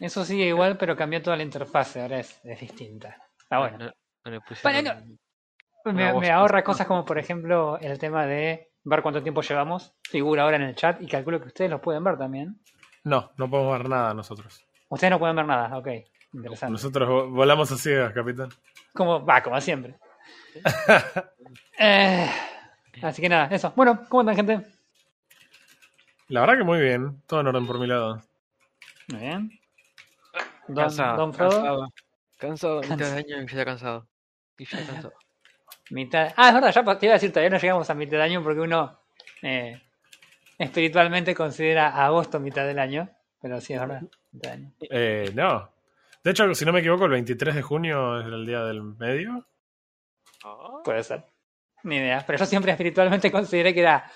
Eso sigue igual, pero cambió toda la interfase, ahora es, es distinta. Está bueno. No, no le pusieron Bueno, una Me, ahorra cosas como, por ejemplo, el tema de ver cuánto tiempo llevamos. Figura ahora en el chat y calculo que ustedes los pueden ver también. No, no podemos ver nada nosotros. Ustedes no pueden ver nada, ok. Interesante. Nosotros vo- volamos a ciegas, capitán. Como, va, como siempre. Eh, así que nada, eso. Bueno, ¿cómo están, gente? La verdad que muy bien. Todo en orden por mi lado. Muy bien. Don, cansado, Don Frodo, cansado. Cansado, mitad de año y ya cansado. Y ya cansado. mitad. Ah, es verdad, ya te iba a decir, todavía no llegamos a mitad de año porque uno eh, espiritualmente considera agosto mitad del año. Pero sí, es verdad, mitad de año. Eh, no. De hecho, si no me equivoco, el 23 de junio es el día del medio. Puede ser. Ni idea. Pero yo siempre espiritualmente consideré que era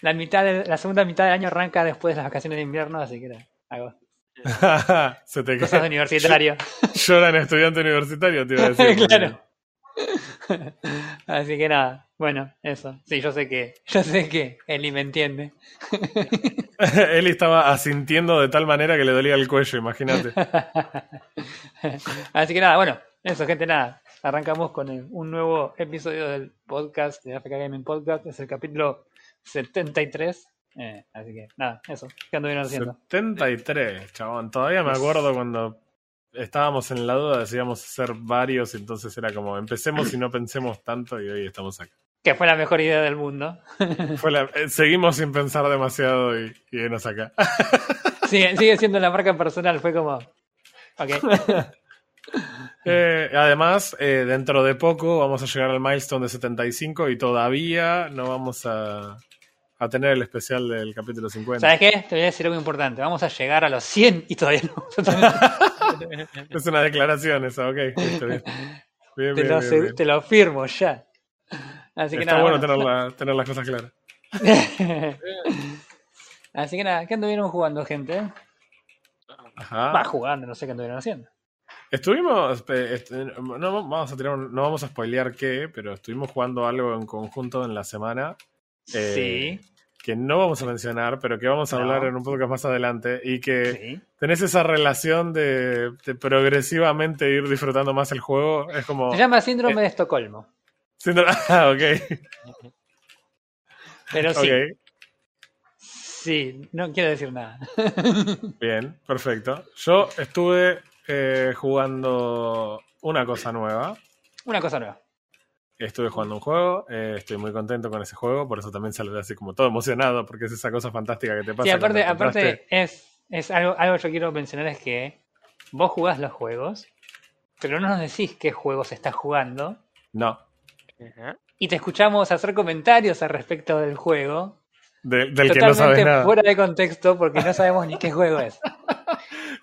la mitad de, la segunda mitad del año arranca después de las vacaciones de invierno, así que era agosto. Se te Cosas de universitario. Lloran estudiante universitario, te iba a decir. claro. Así que nada, bueno, eso. Sí, yo sé que, yo sé que Eli me entiende. Eli estaba asintiendo de tal manera que le dolía el cuello, imagínate. Así que nada, bueno, eso, gente, nada. Arrancamos con el- un nuevo episodio del podcast de AFK Gaming Podcast. Es el capítulo 73. Eh, así que nada, eso. ¿Qué anduvieron haciendo? 73, chabón. Todavía me acuerdo cuando estábamos en la duda, decíamos hacer varios, entonces era como empecemos y no pensemos tanto y hoy estamos acá. Que fue la mejor idea del mundo. Fue la- eh, seguimos sin pensar demasiado y, y venos acá. sigue, sigue siendo la marca personal, fue como. Ok. Eh, además, eh, dentro de poco vamos a llegar al milestone de 75 y todavía no vamos a, a tener el especial del capítulo 50. ¿Sabes qué? Te voy a decir algo importante. Vamos a llegar a los 100 y todavía no. Es una declaración esa, ok. listo, bien. Bien, te, bien, lo, bien, se- bien. te lo firmo ya. Así que Está nada. bueno, bueno. tener, la- tener las cosas claras. Así que nada, ¿qué anduvieron jugando, gente? Ajá. Va jugando, no sé qué anduvieron haciendo. Estuvimos, eh, este, no vamos a tirar, no vamos a spoilear qué, pero estuvimos jugando algo en conjunto en la semana Eh, sí, que no vamos a mencionar, pero que vamos a No. hablar en un podcast más adelante y que sí. tenés esa relación de, de progresivamente ir disfrutando más el juego. Es como... Se llama Síndrome de Estocolmo. siendo- Ah, ok. Pero sí, sí, no quiero decir nada. bien, perfecto. Yo estuve eh, jugando una cosa nueva. Una cosa nueva. Estuve jugando un juego, eh, estoy muy contento con ese juego, por eso también salí así como todo emocionado, porque es esa cosa fantástica que te pasa. Sí, aparte, aparte es, es algo, algo que yo quiero mencionar es que vos jugás los juegos, pero no nos decís qué juegos estás jugando, No, y te escuchamos hacer comentarios al respecto del juego, de- del que no sabes nada. fuera de contexto porque no sabemos ni qué juego es.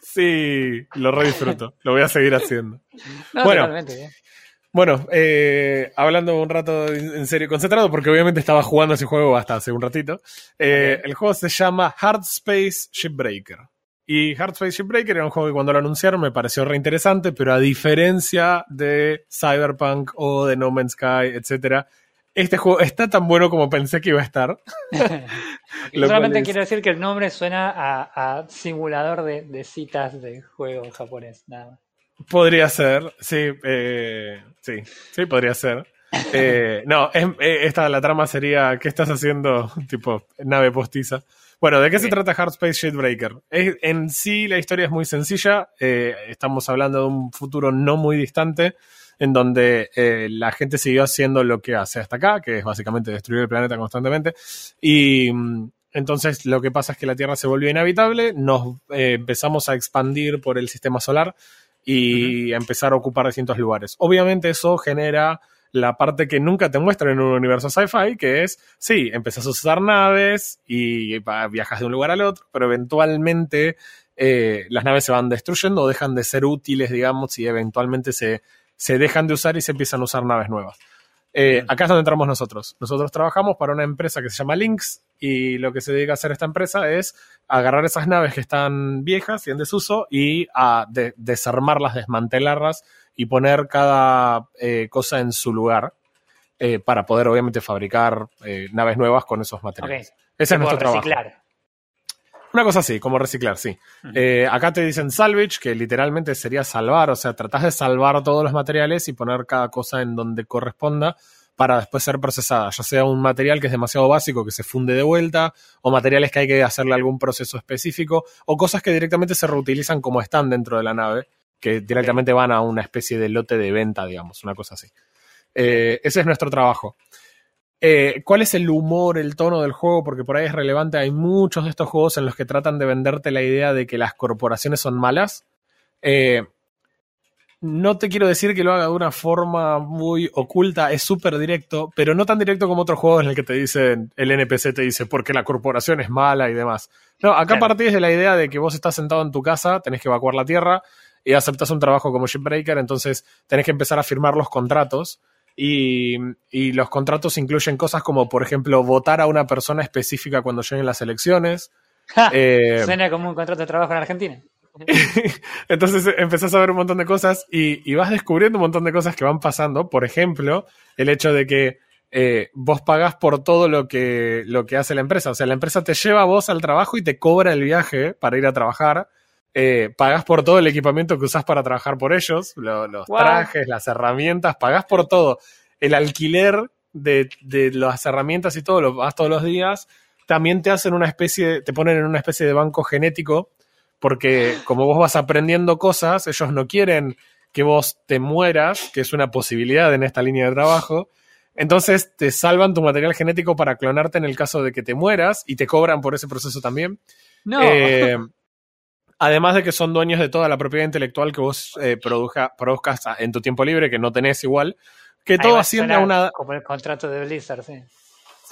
Sí, lo re disfruto, lo voy a seguir haciendo. No, Bueno. totalmente, ¿eh? Bueno, eh, hablando un rato en serio, concentrado, porque obviamente estaba jugando ese juego hasta hace un ratito. Eh. El juego se llama Hard Space Shipbreaker. Y Hard Space Shipbreaker era un juego que cuando lo anunciaron me pareció re interesante, pero a diferencia de Cyberpunk o de No Man's Sky, etcétera, este juego está tan bueno como pensé que iba a estar. Lo Solamente es- quiero decir que el nombre suena a, a simulador de, de citas de juego japonés, nada más. Podría ser, sí, eh, sí, sí, podría ser. Eh, no, es- eh, esta la trama sería ¿qué estás haciendo? Tipo, nave postiza. Bueno, ¿de qué se trata Hard Space Shipbreaker? Es- en sí la historia es muy sencilla. eh, estamos hablando de un futuro no muy distante en donde eh, la gente siguió haciendo lo que hace hasta acá, que es básicamente destruir el planeta constantemente. Y mm, entonces lo que pasa es que la Tierra se volvió inhabitable, nos eh, empezamos a expandir por el sistema solar y empezar a ocupar distintos lugares. Obviamente eso genera la parte que nunca te muestran en un universo sci-fi, que es, sí, empezás a usar naves y viajas de un lugar al otro, pero eventualmente eh, las naves se van destruyendo o dejan de ser útiles, digamos, y eventualmente se, se dejan de usar y se empiezan a usar naves nuevas. Eh, acá es donde entramos nosotros. Nosotros trabajamos para una empresa que se llama Lynx y lo que se dedica a hacer esta empresa es agarrar esas naves que están viejas y en desuso y a de- desarmarlas, desmantelarlas y poner cada eh, cosa en su lugar eh, para poder obviamente fabricar eh, naves nuevas con esos materiales. Ese es nuestro trabajo. reciclar. Una cosa así, como reciclar, sí. Ujú. Eh, acá te dicen salvage, que literalmente sería salvar, o sea, tratás de salvar todos los materiales y poner cada cosa en donde corresponda para después ser procesada, ya sea un material que es demasiado básico que se funde de vuelta, o materiales que hay que hacerle algún proceso específico, o cosas que directamente se reutilizan como están dentro de la nave, que directamente van a una especie de lote de venta, digamos, una cosa así. Eh, ese es nuestro trabajo. Eh, ¿Cuál es el humor, el tono del juego? Porque por ahí es relevante. Hay muchos de estos juegos en los que tratan de venderte la idea de que las corporaciones son malas. Eh, no te quiero decir que lo haga de una forma muy oculta, es súper directo, pero no tan directo como otros juegos en el que te dicen, el NPC te dice porque la corporación es mala y demás. No, acá Claro. partís de la idea de que vos estás sentado en tu casa, tenés que evacuar la tierra y aceptas un trabajo como shipbreaker, entonces tenés que empezar a firmar los contratos. Y, y los contratos incluyen cosas como, por ejemplo, votar a una persona específica cuando lleguen las elecciones. Ja, Eh, Suena como un contrato de trabajo en Argentina. entonces eh, empezás a ver un montón de cosas y, y vas descubriendo un montón de cosas que van pasando. Por ejemplo, el hecho de que eh, vos pagás por todo lo que, lo que hace la empresa. O sea, la empresa te lleva a vos al trabajo y te cobra el viaje para ir a trabajar. Eh, pagás por todo el equipamiento que usás para trabajar por ellos, lo- los Wow. trajes, las herramientas, pagás por todo. El alquiler de, de las herramientas y todo, lo vas todos los días. También te hacen una especie, te ponen en una especie de banco genético porque como vos vas aprendiendo cosas, ellos no quieren que vos te mueras, que es una posibilidad en esta línea de trabajo. Entonces te salvan tu material genético para clonarte en el caso de que te mueras y te cobran por ese proceso también. No. Eh, además de que son dueños de toda la propiedad intelectual que vos eh, produja- produzcas en tu tiempo libre, que no tenés igual, que Ahí todo asciende a una, Como el contrato de Blizzard, sí.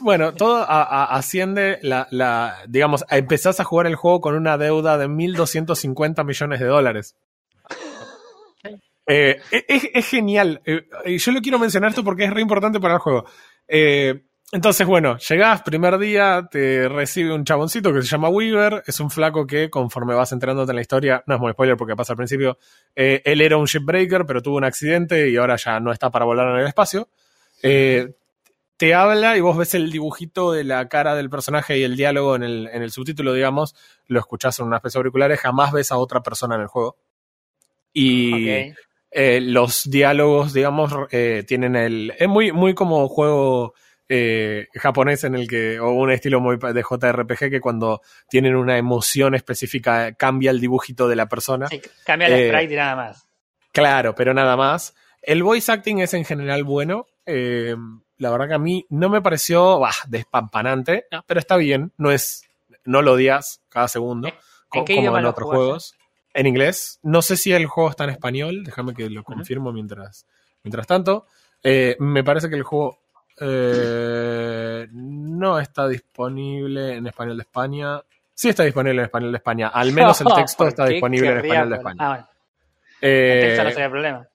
Bueno, todo a- a- asciende la, la, digamos, a- empezás a jugar el juego con una deuda de 1.250 millones de dólares. Eh, es, es genial. Eh, y yo lo quiero mencionar esto porque es re importante para el juego. Eh, entonces, bueno, llegás, primer día, te recibe un chaboncito que se llama Weaver. Es un flaco que, conforme vas enterándote en la historia, no es muy spoiler porque pasa al principio, eh, él era un shipbreaker, pero tuvo un accidente y ahora ya no está para volar en el espacio. Te habla y vos ves el dibujito de la cara del personaje y el diálogo en el, en el subtítulo, digamos, lo escuchás en una especie de auriculares, jamás ves a otra persona en el juego. Y eh, los diálogos, digamos, eh, tienen el... Es muy, muy como juego eh, japonés en el que, o un estilo muy de JRPG que cuando tienen una emoción específica cambia el dibujito de la persona. Sí, cambia el sprite y nada más. Claro, pero nada más. El voice acting es en general bueno. Eh, la verdad que a mí no me pareció bah, despampanante, No. pero está bien. No es, no lo odias cada segundo, ¿En co- qué como en otros juegos. En inglés. No sé si el juego está en español. Déjame que lo confirmo mientras, mientras tanto. Eh, me parece que el juego eh, no está disponible en español de España. Sí está disponible en español de España. Al menos el texto ¿Por está disponible en español de España. Ah, bueno. El texto no Eh, sería problema.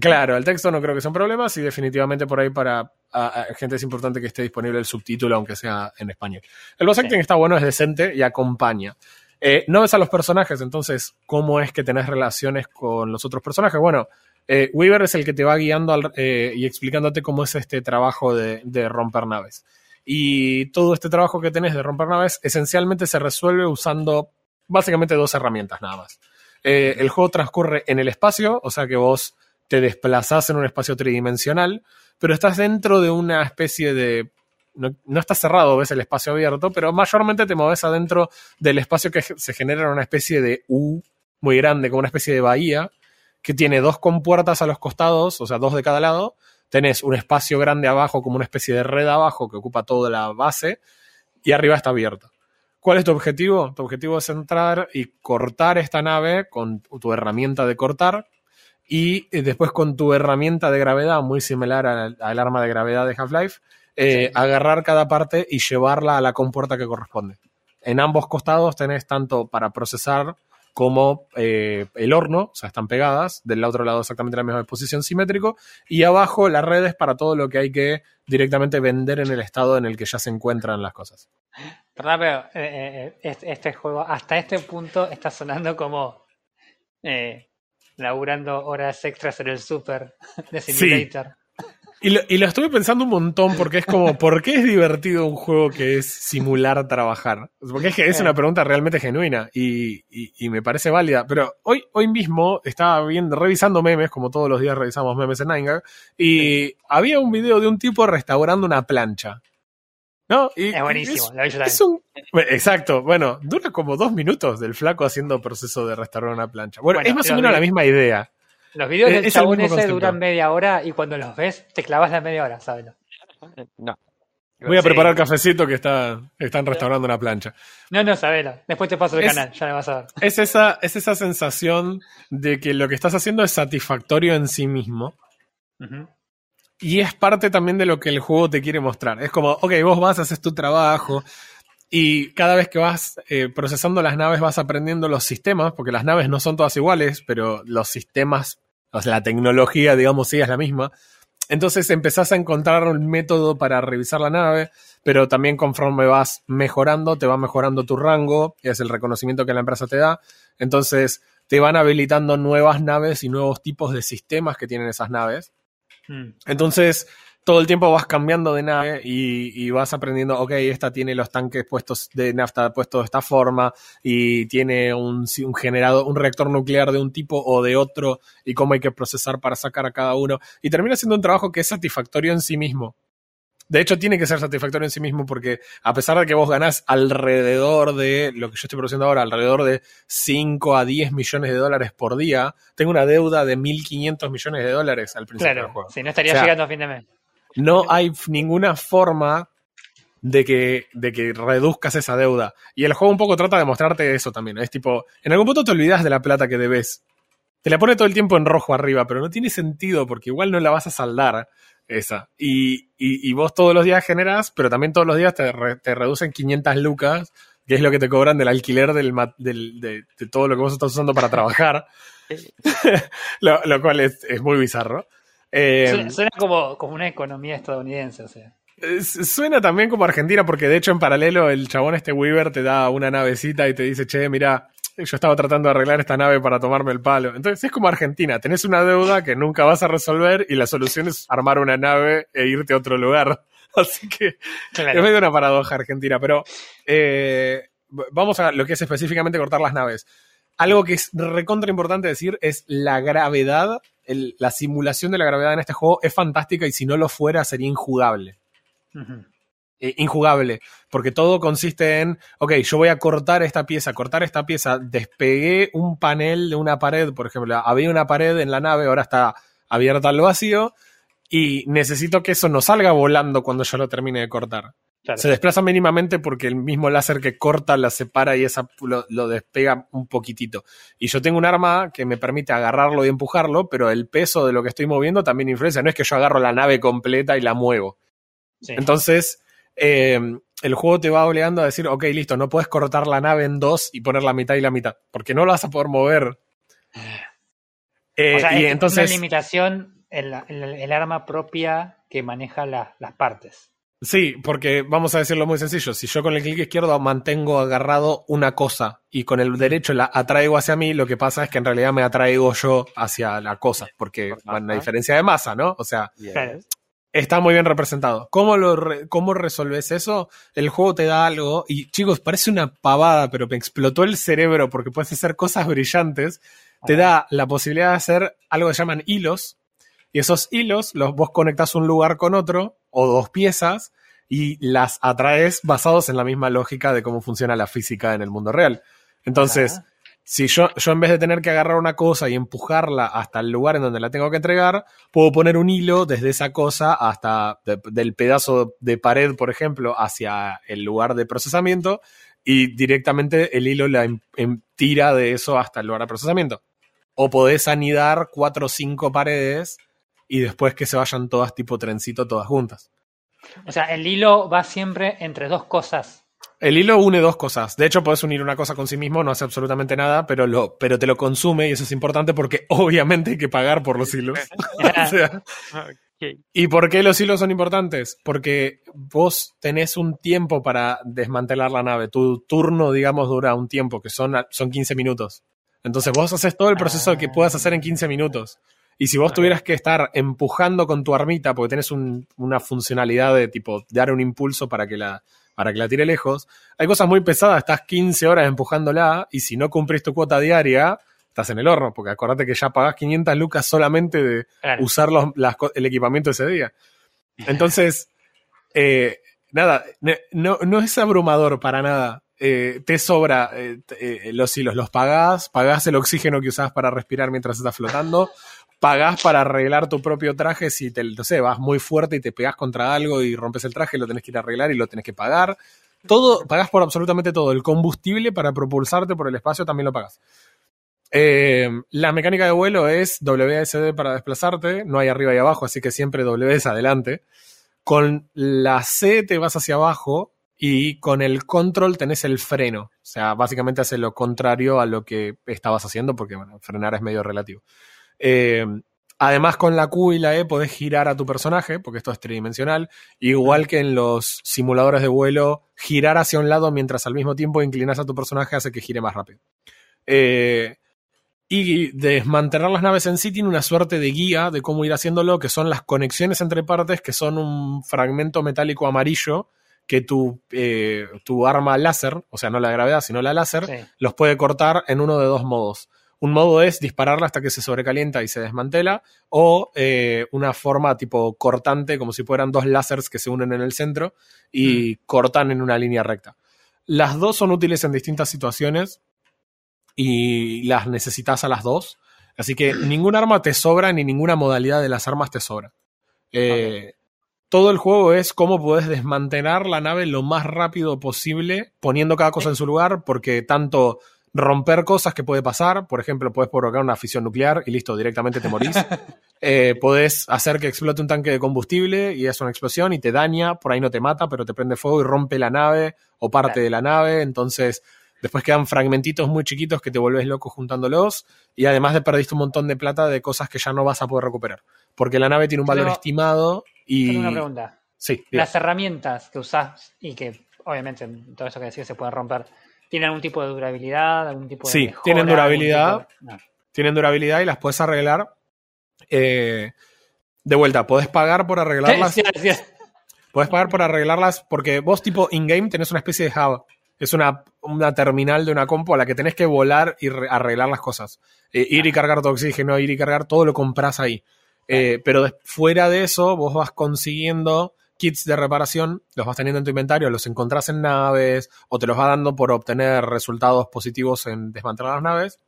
Claro, el texto no creo que sea un problema, sí definitivamente por ahí para a- gente es importante que esté disponible el subtítulo, aunque sea en español. El voice acting está bueno, es decente y acompaña. Eh, no ves a los personajes, entonces, ¿cómo es que tenés relaciones con los otros personajes? Bueno, eh, Weaver es el que te va guiando eh, y explicándote cómo es este trabajo de, de romper naves. Y todo este trabajo que tenés de romper naves esencialmente se resuelve usando básicamente dos herramientas nada más. El juego transcurre en el espacio, o sea que vos te desplazás en un espacio tridimensional, pero estás dentro de una especie de... No, no está cerrado, ves el espacio abierto, pero mayormente te moves adentro del espacio que se genera en una especie de U muy grande, como una especie de bahía, que tiene dos compuertas a los costados, o sea, dos de cada lado. Tenés un espacio grande abajo, como una especie de red abajo que ocupa toda la base, y arriba está abierto. ¿Cuál es tu objetivo? Tu objetivo es entrar y cortar esta nave con tu herramienta de cortar y eh, después con tu herramienta de gravedad, muy similar al, al arma de gravedad de Half-Life, eh, Sí. agarrar cada parte y llevarla a la compuerta que corresponde. En ambos costados tenés tanto para procesar como eh, el horno, o sea, están pegadas, del otro lado exactamente la misma posición simétrico, y abajo las redes para todo lo que hay que directamente vender en el estado en el que ya se encuentran las cosas. ¿Verdad? Pero eh, eh, este, este juego hasta este punto está sonando como eh, laburando horas extras en el super de Sí. Simulator. Y lo, y lo estuve pensando un montón porque es como, ¿por qué es divertido un juego que es simular trabajar? Porque es que es una pregunta realmente genuina y, y- y me parece válida. Pero hoy, hoy mismo estaba viendo, revisando memes, como todos los días revisamos memes en Nine y había un video de un tipo restaurando una plancha. ¿No? Y Es buenísimo, lo yo es un- exacto, bueno, dura como dos minutos del flaco haciendo proceso de restaurar una plancha. Bueno, Bueno, es más o menos la misma idea. Los videos Es- del es chabón mismo ese concepto. duran media hora y cuando los ves te clavas la media hora, ¿sabes? No. Voy a Sí. preparar cafecito que está, están restaurando una plancha. No, no, sabelo. Después te paso el Es- canal, ya me vas a ver. Es esa, es esa sensación de que lo que estás haciendo es satisfactorio en sí mismo. Y es parte también de lo que el juego te quiere mostrar. Es como, ok, vos vas, haces tu trabajo. Y cada vez que vas eh, procesando las naves vas aprendiendo los sistemas, porque las naves no son todas iguales, pero los sistemas, o sea, la tecnología, digamos, sí es la misma. Entonces empezás a encontrar un método para revisar la nave, pero también conforme vas mejorando, te va mejorando tu rango, es el reconocimiento que la empresa te da. Entonces te van habilitando nuevas naves y nuevos tipos de sistemas que tienen esas naves. Mm. Entonces, todo el tiempo vas cambiando de nave y, vas aprendiendo, ok, esta tiene los tanques puestos de nafta puestos de esta forma y tiene un, un generador, un reactor nuclear de un tipo o de otro y cómo hay que procesar para sacar a cada uno. Y termina siendo un trabajo que es satisfactorio en sí mismo. De hecho, tiene que ser satisfactorio en sí mismo porque a pesar de que vos ganás alrededor de lo que yo estoy produciendo ahora, alrededor de 5 a 10 millones de dólares por día, tengo una deuda de 1.500 millones de dólares al principio del Claro, juego. si no estaría O sea, llegando a fin de mes. No hay ninguna forma de que, de que reduzcas esa deuda. Y el juego un poco trata de mostrarte eso también. Es tipo, en algún punto te olvidas de la plata que debes. Te la pone todo el tiempo en rojo arriba, pero no tiene sentido porque igual no la vas a saldar esa. Y, y, y vos todos los días generas, pero también todos los días te, re- te reducen 500 lucas, que es lo que te cobran del alquiler del, del- de, de todo lo que vos estás usando para trabajar, lo, lo cual es, es muy bizarro. Eh, Suena, suena como, como una economía estadounidense, o sea. Suena también como Argentina, porque de hecho en paralelo el chabón este Weaver te da una navecita y te dice, che, mira, yo estaba tratando de arreglar esta nave para tomarme el palo. Entonces es como Argentina, tenés una deuda que nunca vas a resolver y la solución es armar una nave e irte a otro lugar. Así que Claro. es medio una paradoja Argentina, pero eh, vamos a lo que es específicamente cortar las naves. Algo que es recontra importante decir es la gravedad, el- la simulación de la gravedad en este juego es fantástica y si no lo fuera sería injugable Ujú. Eh, injugable, porque todo consiste en, ok, yo voy a cortar esta pieza, cortar esta pieza, despegué un panel de una pared, por ejemplo, había una pared en la nave, ahora está abierta al vacío, y necesito que eso no salga volando cuando yo lo termine de cortar. Claro. Se desplaza mínimamente porque el mismo láser que corta la separa y esa lo, lo despega un poquitito. Y yo tengo un arma que me permite agarrarlo y empujarlo, pero el peso de lo que estoy moviendo también influencia. No es que yo agarro la nave completa y la muevo. Sí. Entonces, eh, el juego te va obligando a decir, ok, listo, no puedes cortar la nave en dos y poner la mitad y la mitad, porque no la vas a poder mover. Eh, o sea, y es entonces, una limitación en, la- en el, el arma propia que maneja la- las partes. sí, porque vamos a decirlo muy sencillo, si yo con el clic izquierdo mantengo agarrado una cosa y con el derecho la atraigo hacia mí, lo que pasa es que en realidad me atraigo yo hacia la cosa, porque bueno, una diferencia de masa, ¿no? O sea, yes. Está muy bien representado. ¿Cómo, lo re- ¿Cómo resolves eso? El juego te da algo y chicos, parece una pavada, pero me explotó el cerebro porque puedes hacer cosas brillantes. Te da la posibilidad de hacer algo que llaman hilos y esos hilos los vos conectás un lugar con otro o dos piezas y las atraes basados en la misma lógica de cómo funciona la física en el mundo real. Entonces. Si yo, yo en vez de tener que agarrar una cosa y empujarla hasta el lugar en donde la tengo que entregar, puedo poner un hilo desde esa cosa hasta de- del pedazo de pared, por ejemplo, hacia el lugar de procesamiento y directamente el hilo la em- em- tira de eso hasta el lugar de procesamiento. O podés anidar cuatro o cinco paredes y después que se vayan todas tipo trencito, todas juntas. O sea, el hilo va siempre entre dos cosas. El hilo une dos cosas. De hecho, puedes unir una cosa con sí mismo, no hace absolutamente nada, pero, lo, pero te lo consume y eso es importante porque obviamente hay que pagar por los hilos. o sea, Ok. ¿Y por qué los hilos son importantes? Porque vos tenés un tiempo para desmantelar la nave. Tu turno, digamos, dura un tiempo, que son, son 15 minutos. Entonces vos haces todo el proceso que Ah. puedas hacer en 15 minutos. Y si vos Ok. tuvieras que estar empujando con tu armita, porque tenés un- una funcionalidad de tipo dar un impulso para que la para que la tire lejos, hay cosas muy pesadas, estás 15 horas empujándola y si no cumplís tu cuota diaria, estás en el horno, porque acordate que ya pagás 500 lucas solamente de Claro. usar los- las co- el equipamiento ese día. Entonces, eh, nada, no, no es abrumador para nada. Eh, te sobra eh, eh, los hilos, los pagás, pagás el oxígeno que usás para respirar mientras estás flotando, pagás para arreglar tu propio traje si te, no sé, vas muy fuerte y te pegás contra algo y rompes el traje, lo tenés que ir a arreglar y lo tenés que pagar. Todo, pagás por absolutamente todo. El combustible para propulsarte por el espacio también lo pagás. Eh, la mecánica de vuelo es WSD para desplazarte, no hay arriba y abajo, así que siempre W es adelante. Con la C te vas hacia abajo y con el control tenés el freno. O sea, básicamente hace lo contrario a lo que estabas haciendo, porque frenar es medio relativo. Eh, además, con la Q y la E podés girar a tu personaje, porque esto es tridimensional. Igual que en los simuladores de vuelo, girar hacia un lado mientras al mismo tiempo inclinas a tu personaje hace que gire más rápido. Eh, y desmantelar las naves en sí tiene una suerte de guía de cómo ir haciéndolo, que son las conexiones entre partes, que son un fragmento metálico amarillo que tu, eh, tu arma láser, o sea, no la de gravedad, sino la láser, Sí. los puede cortar en uno de dos modos. Un modo es dispararla hasta que se sobrecalienta y se desmantela, o eh, una forma tipo cortante, como si fueran dos láseres que se unen en el centro y cortan en una línea recta. Las dos son útiles en distintas situaciones y las necesitas a las dos. Así que ningún arma te sobra ni ninguna modalidad de las armas te sobra. Eh, Todo el juego es cómo puedes desmantelar la nave lo más rápido posible, poniendo cada cosa en su lugar, porque tanto romper cosas que puede pasar, por ejemplo, puedes provocar una fisión nuclear y listo, directamente te morís. Eh, podés hacer que explote un tanque de combustible y es una explosión y te daña, por ahí no te mata, pero te prende fuego y rompe la nave o parte Claro. de la nave, entonces después quedan fragmentitos muy chiquitos que te volvés loco juntándolos y además de perdiste un montón de plata de cosas que ya no vas a poder recuperar, porque la nave tiene un valor Pero- estimado y... Tengo una pregunta. Sí. Las herramientas que usás y que obviamente todo eso que decís se pueden romper, ¿tienen algún tipo de durabilidad? ¿Algún tipo de Sí, mejora, tienen durabilidad. tipo de- no. tienen durabilidad y las puedes arreglar. Eh, de vuelta, podés pagar por arreglarlas. Sí, sí, sí. Podés pagar por arreglarlas porque vos, tipo, in-game tenés una especie de hub. Es una, una terminal de una compu a la que tenés que volar y re- arreglar las cosas. Eh, ir y cargar tu oxígeno, ir y cargar, todo lo compras ahí. Eh, pero fuera de eso, vos vas consiguiendo kits de reparación, los vas teniendo en tu inventario, los encontrás en naves o te los va dando por obtener resultados positivos en desmantelar las naves.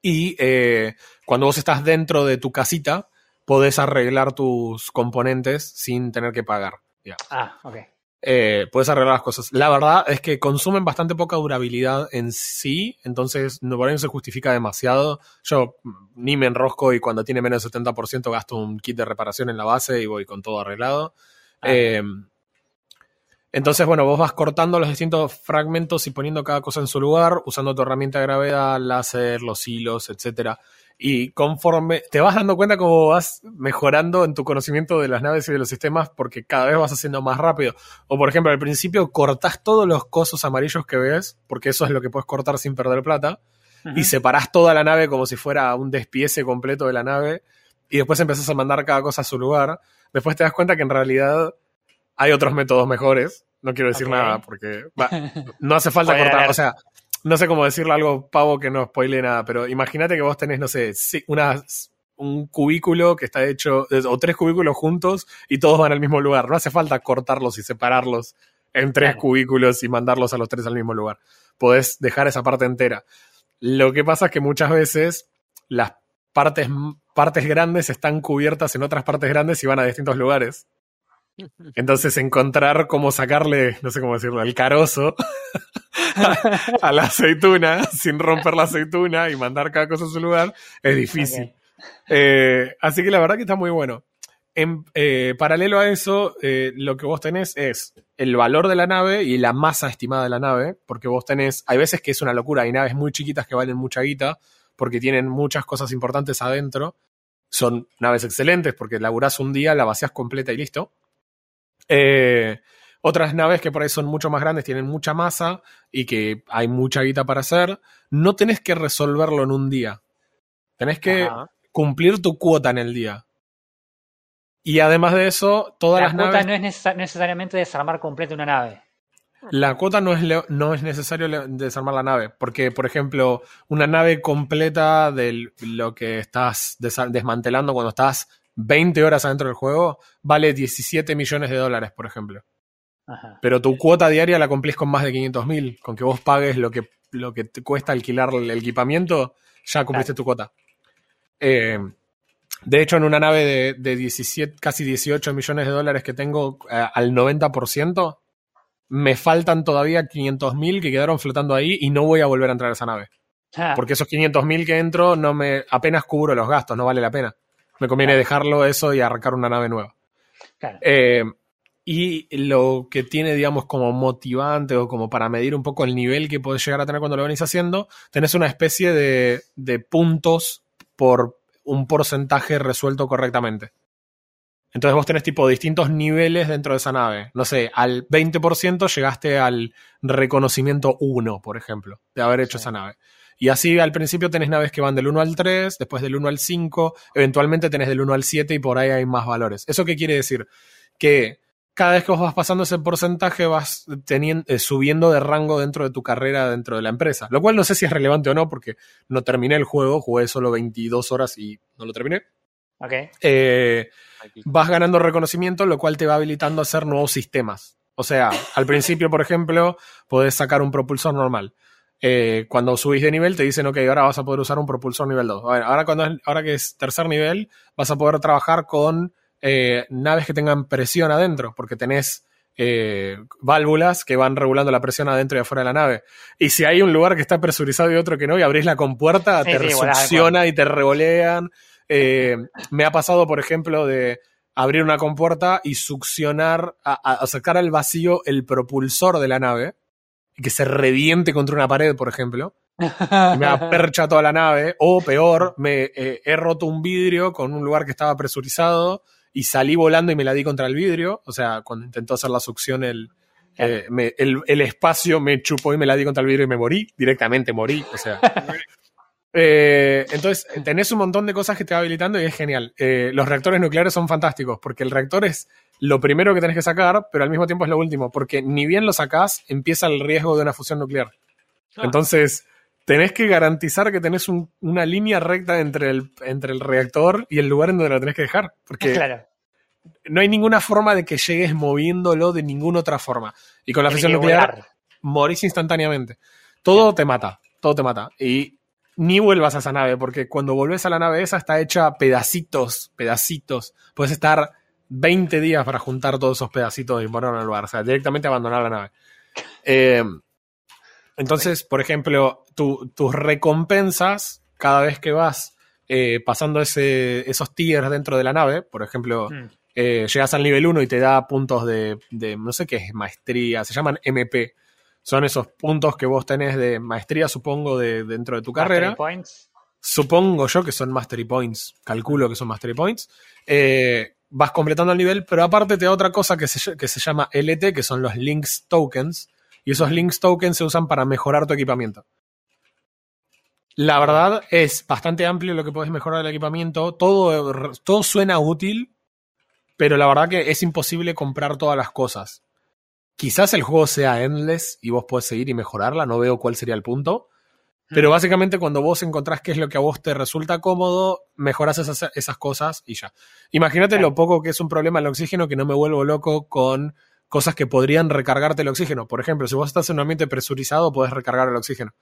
Y eh, cuando vos estás dentro de tu casita, podés arreglar tus componentes sin tener que pagar. digamos. Ah, ok. Eh, puedes arreglar las cosas. La verdad es que consumen bastante poca durabilidad en sí, entonces no, por ahí no se justifica demasiado. Yo mm, ni me enrosco y cuando tiene menos del 70% gasto un kit de reparación en la base y voy con todo arreglado. Ah. Eh, entonces, bueno, vos vas cortando los distintos fragmentos y poniendo cada cosa en su lugar, usando tu herramienta de gravedad, láser, los hilos, etcétera. Y conforme te vas dando cuenta cómo vas mejorando en tu conocimiento de las naves y de los sistemas, porque cada vez vas haciendo más rápido. O por ejemplo, al principio cortás todos los cosos amarillos que ves, porque eso es lo que puedes cortar sin perder plata, y separás toda la nave como si fuera un despiece completo de la nave, y después empezás a mandar cada cosa a su lugar. Después te das cuenta que en realidad hay otros métodos mejores. No quiero decir nada porque va, no hace falta cortar. O sea, no sé cómo decirle algo pavo que no spoile nada, pero imagínate que vos tenés, no sé, un cubículo que está hecho, o tres cubículos juntos y todos van al mismo lugar. No hace falta cortarlos y separarlos en tres Claro. cubículos y mandarlos a los tres al mismo lugar. Podés dejar esa parte entera. Lo que pasa es que muchas veces las partes, partes grandes están cubiertas en otras partes grandes y van a distintos lugares. Entonces encontrar cómo sacarle, no sé cómo decirlo, el carozo a la aceituna sin romper la aceituna y mandar cada cosa a su lugar es difícil. Eh, así que la verdad que está muy bueno. En eh, paralelo a eso, eh, lo que vos tenés es el valor de la nave y la masa estimada de la nave, porque vos tenés, hay veces que es una locura, hay naves muy chiquitas que valen mucha guita, porque tienen muchas cosas importantes adentro. Son naves excelentes porque laburás un día, la vacías completa y listo. Eh, otras naves que por ahí son mucho más grandes, tienen mucha masa y que hay mucha guita para hacer. No tenés que resolverlo en un día. Tenés que Ajá. cumplir tu cuota en el día. Y además de eso, todas La las cuota naves. no es necesa- necesariamente desarmar completo una nave. La cuota no es, no es necesario desarmar la nave, porque, por ejemplo, una nave completa de lo que estás desmantelando cuando estás 20 horas adentro del juego vale 17 millones de dólares, por ejemplo. Ajá. Pero tu cuota diaria la cumplís con más de 500 mil, con que vos pagues lo que, lo que te cuesta alquilar el equipamiento, ya cumpliste tu cuota. Eh, de hecho, en una nave de, de 17, casi 18 millones de dólares que tengo eh, al 90%, me faltan todavía 500 mil que quedaron flotando ahí y no voy a volver a entrar a esa nave. Porque esos 500 mil que entro no me apenas cubro los gastos, no vale la pena. Me conviene Claro. dejarlo eso y arrancar una nave nueva. claro. Eh, y lo que tiene, digamos, como motivante o como para medir un poco el nivel que podés llegar a tener cuando lo venís haciendo, tenés una especie de, de puntos por un porcentaje resuelto correctamente. Entonces vos tenés tipo distintos niveles dentro de esa nave. No sé, al 20% llegaste al reconocimiento 1, por ejemplo, de haber hecho Sí. esa nave. Y así al principio tenés naves que van del 1 al 3, después del 1 al 5, eventualmente tenés del 1 al 7 y por ahí hay más valores. ¿Eso qué quiere decir? Que cada vez que vos vas pasando ese porcentaje vas teniendo, eh, subiendo de rango dentro de tu carrera dentro de la empresa. Lo cual no sé si es relevante o no porque no terminé el juego, jugué solo 22 horas y no lo terminé. Ok. Eh. Vas ganando reconocimiento, lo cual te va habilitando a hacer nuevos sistemas. O sea, al principio, por ejemplo, podés sacar un propulsor normal. Eh, cuando subís de nivel te dicen, ok, ahora vas a poder usar un propulsor nivel 2. Bueno, ahora, cuando es- ahora que es tercer nivel, vas a poder trabajar con eh, naves que tengan presión adentro, porque tenés eh, válvulas que van regulando la presión adentro y afuera de la nave. Y si hay un lugar que está presurizado y otro que no, y abrís la compuerta, Sí, te sí, volás de succiona y te revolean. Eh, me ha pasado, por ejemplo, de abrir una compuerta y succionar, a, sacar al vacío el propulsor de la nave y que se reviente contra una pared, por ejemplo, y me apercha toda la nave, o peor, me eh, he roto un vidrio con un lugar que estaba presurizado y salí volando y me la di contra el vidrio, o sea, cuando intentó hacer la succión el, eh, me- el, el espacio me chupó y me la di contra el vidrio y me morí, directamente morí, o sea. Eh, entonces, tenés un montón de cosas que te va habilitando y es genial. Eh, los reactores nucleares son fantásticos porque el reactor es lo primero que tenés que sacar, pero al mismo tiempo es lo último, porque ni bien lo sacás, empieza el riesgo de una fusión nuclear. Ah. Entonces, tenés que garantizar que tenés un- una línea recta entre el, entre el reactor y el lugar en donde lo tenés que dejar, porque claro. no hay ninguna forma de que llegues moviéndolo de ninguna otra forma. Y con la fusión nuclear volar. morís instantáneamente. Todo te mata, todo te mata. Y ni vuelvas a esa nave, porque cuando volvés a la nave esa está hecha pedacitos, pedacitos. Puedes estar 20 días para juntar todos esos pedacitos y ponerlo en el lugar. O sea, directamente abandonar la nave. Eh, entonces, por ejemplo, tu- tus recompensas, cada vez que vas eh, pasando ese, esos tiers dentro de la nave, por ejemplo, Mm. eh, llegas al nivel 1 y te da puntos de, de, no sé qué es, maestría, se llaman MP. Son esos puntos que vos tenés de maestría, supongo, de, dentro de tu carrera. Mastery Points. Supongo yo que son Mastery Points. Calculo que son Mastery Points. Eh, vas completando el nivel, pero aparte te da otra cosa que se, que se llama LT, que son los Links Tokens. Y esos Links Tokens se usan para mejorar tu equipamiento. La verdad es bastante amplio lo que puedes mejorar del equipamiento. Todo, todo suena útil, pero la verdad que es imposible comprar todas las cosas. Quizás el juego sea endless y vos podés seguir y mejorarla, no veo cuál sería el punto. Pero básicamente cuando vos encontrás qué es lo que a vos te resulta cómodo, mejorás esas, esas cosas y ya. Imagínate Claro. lo poco que es un problema el oxígeno que no me vuelvo loco con cosas que podrían recargarte el oxígeno. Por ejemplo, si vos estás en un ambiente presurizado, podés recargar el oxígeno.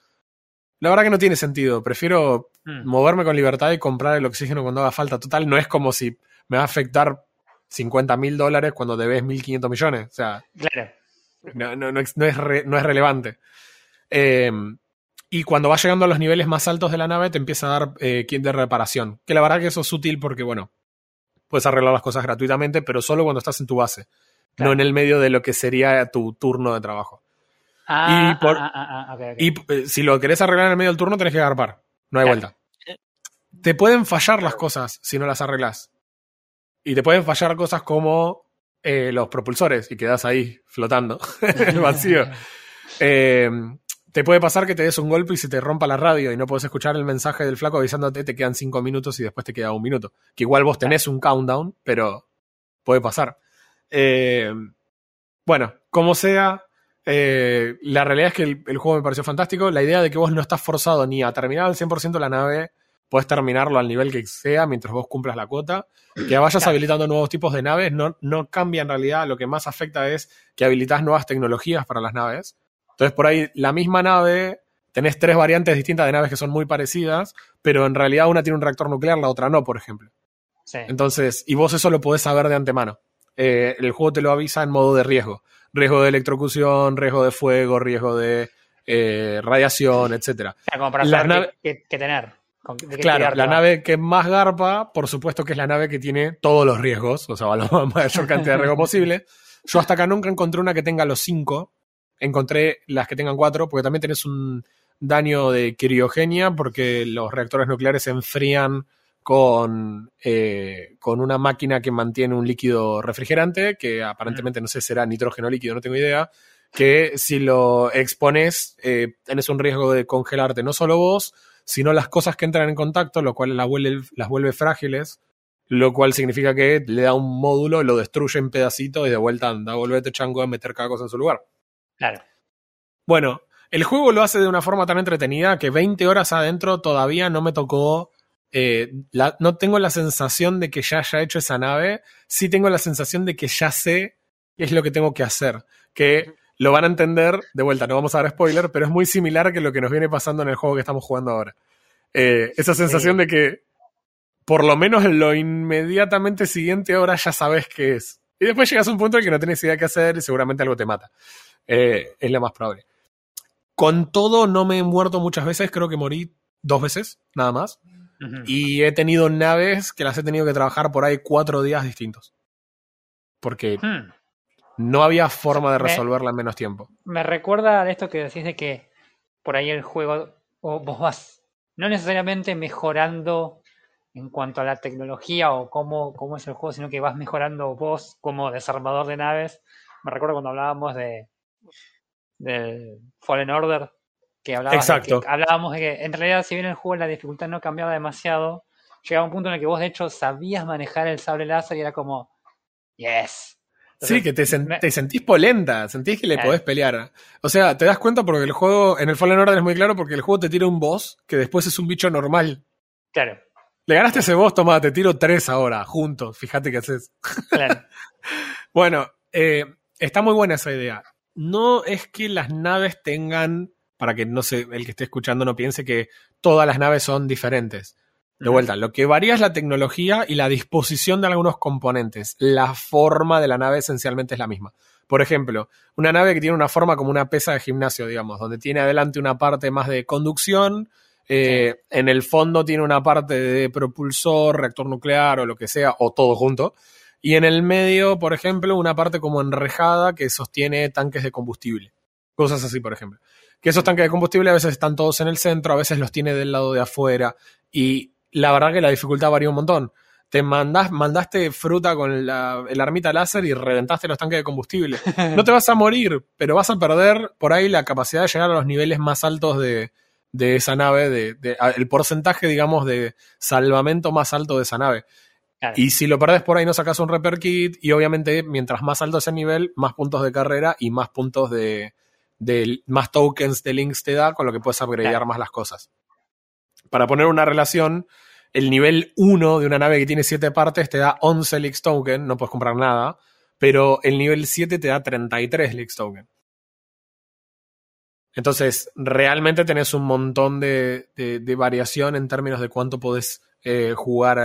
La verdad que no tiene sentido. Prefiero Mm. moverme con libertad y comprar el oxígeno cuando haga falta. Total, no es como si me va a afectar 50 mil dólares cuando debes 1.500 millones. O sea, Claro. No, no, no es, no es re- no es relevante. Eh, y cuando vas llegando a los niveles más altos de la nave, te empieza a dar eh, kit de reparación. Que la verdad que eso es útil porque, bueno, puedes arreglar las cosas gratuitamente, pero solo cuando estás en tu base. Claro. No en el medio de lo que sería tu turno de trabajo. Ah, Y por- ah, ah, ah, ah. Y eh, si lo querés arreglar en el medio del turno, tenés que agarpar. No hay Claro. vuelta. Te pueden fallar las cosas si no las arreglas. Y te pueden fallar cosas como eh, los propulsores y quedas ahí flotando en el vacío. Eh, te puede pasar que te des un golpe y se te rompa la radio y no puedes escuchar el mensaje del flaco avisándote te quedan cinco minutos y después te queda un minuto. Que igual vos tenés un countdown, pero puede pasar. Eh, bueno, como sea, eh, la realidad es que el, el juego me pareció fantástico. La idea de que vos no estás forzado ni a terminar al 100% la nave, puedes terminarlo al nivel que sea mientras vos cumplas la cuota. Que vayas Claro. habilitando nuevos tipos de naves no, no cambia en realidad. Lo que más afecta es que habilitas nuevas tecnologías para las naves. Entonces, por ahí, la misma nave, tenés tres variantes distintas de naves que son muy parecidas, pero en realidad una tiene un reactor nuclear, la otra no, por ejemplo. Sí. Entonces, y vos eso lo podés saber de antemano. Eh, el juego te lo avisa en modo de riesgo. Riesgo de electrocución, riesgo de fuego, riesgo de eh, radiación, etcétera. O sea, como para saber qué tener. De Claro, la va. nave que más garpa, por supuesto que es la nave que tiene todos los riesgos, o sea, la mayor cantidad de riesgo posible. Yo hasta acá nunca encontré una que tenga los cinco. Encontré las que tengan cuatro, porque también tenés un daño de criogenia, porque los reactores nucleares se enfrían con, eh, con una máquina que mantiene un líquido refrigerante, que aparentemente no sé será nitrógeno líquido, no tengo idea, que si lo expones, eh, tenés un riesgo de congelarte no solo vos, sino las cosas que entran en contacto, lo cual las vuelve, las vuelve frágiles, lo cual significa que le da un módulo, lo destruye en pedacitos y de vuelta anda, volvete chango a meter cada cosa en su lugar. Claro. Bueno, el juego lo hace de una forma tan entretenida que 20 horas adentro todavía no me tocó. eh, la- no tengo la sensación de que ya haya hecho esa nave. Sí tengo la sensación de que ya sé qué es lo que tengo que hacer. Que lo van a entender, de vuelta, no vamos a dar spoiler, pero es muy similar que lo que nos viene pasando en el juego que estamos jugando ahora. Eh, esa sensación Sí. de que por lo menos en lo inmediatamente siguiente ahora ya sabes qué es. Y después llegas a un punto en el que no tienes idea qué hacer y seguramente algo te mata. Eh, es lo más probable. Con todo, no me he muerto muchas veces, creo que morí dos veces, nada más. Y he tenido naves que las he tenido que trabajar por ahí cuatro días distintos. Porque Hmm. No había forma de resolverla en menos tiempo. Me recuerda a esto que decís de que por ahí el juego, o vos vas no necesariamente mejorando en cuanto a la tecnología o cómo, cómo es el juego, sino que vas mejorando vos como desarmador de naves. Me recuerdo cuando hablábamos de del Fallen Order, que hablábamos, Exacto. De que, hablábamos de que en realidad si bien el juego la dificultad no cambiaba demasiado, llegaba un punto en el que vos de hecho sabías manejar el sable láser y era como, yes. Sí, que te, sen- te sentís polenta, sentís que le podés pelear. O sea, te das cuenta porque el juego, en el Fallen Order es muy claro porque el juego te tira un boss que después es un bicho normal. Claro, Le ganaste ese boss, toma, te tiro tres ahora, juntos, fíjate qué haces. claro. Bueno, eh, está muy buena esa idea. No es que las naves tengan, para que no sé, el que esté escuchando no piense que todas las naves son diferentes. De vuelta, lo que varía es la tecnología y la disposición de algunos componentes. La forma de la nave esencialmente es la misma. Por ejemplo, una nave que tiene una forma como una pesa de gimnasio, digamos, donde tiene adelante una parte más de conducción, eh, en el fondo tiene una parte de propulsor, reactor nuclear o lo que sea, o todo junto. Y en el medio, por ejemplo, una parte como enrejada que sostiene tanques de combustible. Cosas así, por ejemplo. Que esos tanques de combustible a veces están todos en el centro, a veces los tiene del lado de afuera. Y la verdad que la dificultad varía un montón. Te mandás, mandaste fruta con la, el armita láser y reventaste los tanques de combustible. No te vas a morir, pero vas a perder por ahí la capacidad de llegar a los niveles más altos de, de esa nave, de, el porcentaje, digamos, de salvamento más alto de esa nave. Claro. Y si lo perdés por ahí, no sacas un repair kit. Y obviamente, mientras más alto sea el nivel, más puntos de carrera y más puntos de, de- más tokens de links te da, con lo que puedes upgradear Claro. más las cosas. Para poner una relación, el nivel 1 de una nave que tiene 7 partes te da 11 Leaks Token, no puedes comprar nada, pero el nivel 7 te da 33 Leaks Token. Entonces, realmente tenés un montón de, de- de variación en términos de cuánto podés eh, jugar eh,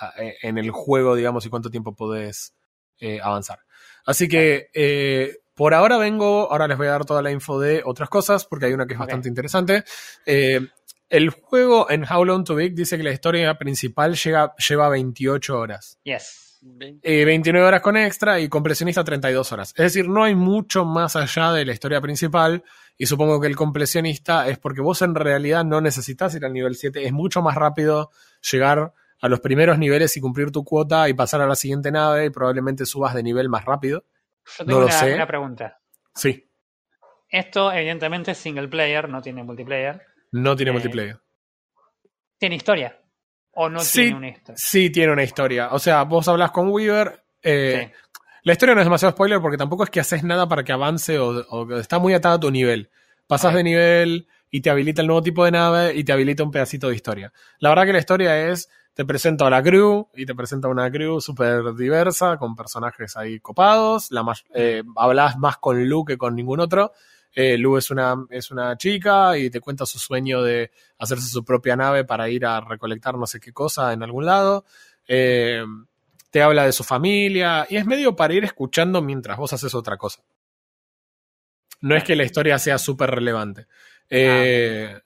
a- en el juego, digamos, y cuánto tiempo podés eh, avanzar. Así que eh, por ahora vengo, ahora les voy a dar toda la info de otras cosas, porque hay una que es bastante interesante. Eh, el juego en How Long to Big dice que la historia principal llega, lleva 28 horas. Yes. Eh, 29 horas con extra y completionista 32 horas. Es decir, no hay mucho más allá de la historia principal y supongo que el completionista es porque vos en realidad no necesitas ir al nivel 7, es mucho más rápido llegar a los primeros niveles y cumplir tu cuota y pasar a la siguiente nave y probablemente subas de nivel más rápido. Yo tengo No lo una, sé. una pregunta. Sí. esto evidentemente es single player, no tiene multiplayer. No tiene Eh, multiplayer. ¿Tiene historia? ¿O no Sí. tiene una historia? Sí, tiene una historia. O sea, vos hablas con Weaver. eh, La historia no es demasiado spoiler porque tampoco es que haces nada para que avance o, o está muy atada a tu nivel. Pasas de nivel y te habilita el nuevo tipo de nave y te habilita un pedacito de historia. La verdad que la historia es, te presento a la crew y te presenta una crew súper diversa con personajes ahí copados. La más, eh, hablas más con Lu que con ningún otro. Eh, Lu es una, es una chica y te cuenta su sueño de hacerse su propia nave para ir a recolectar no sé qué cosa en algún lado. Eh, te habla de su familia y es medio para ir escuchando mientras vos haces otra cosa. No es que la historia sea súper relevante. Eh,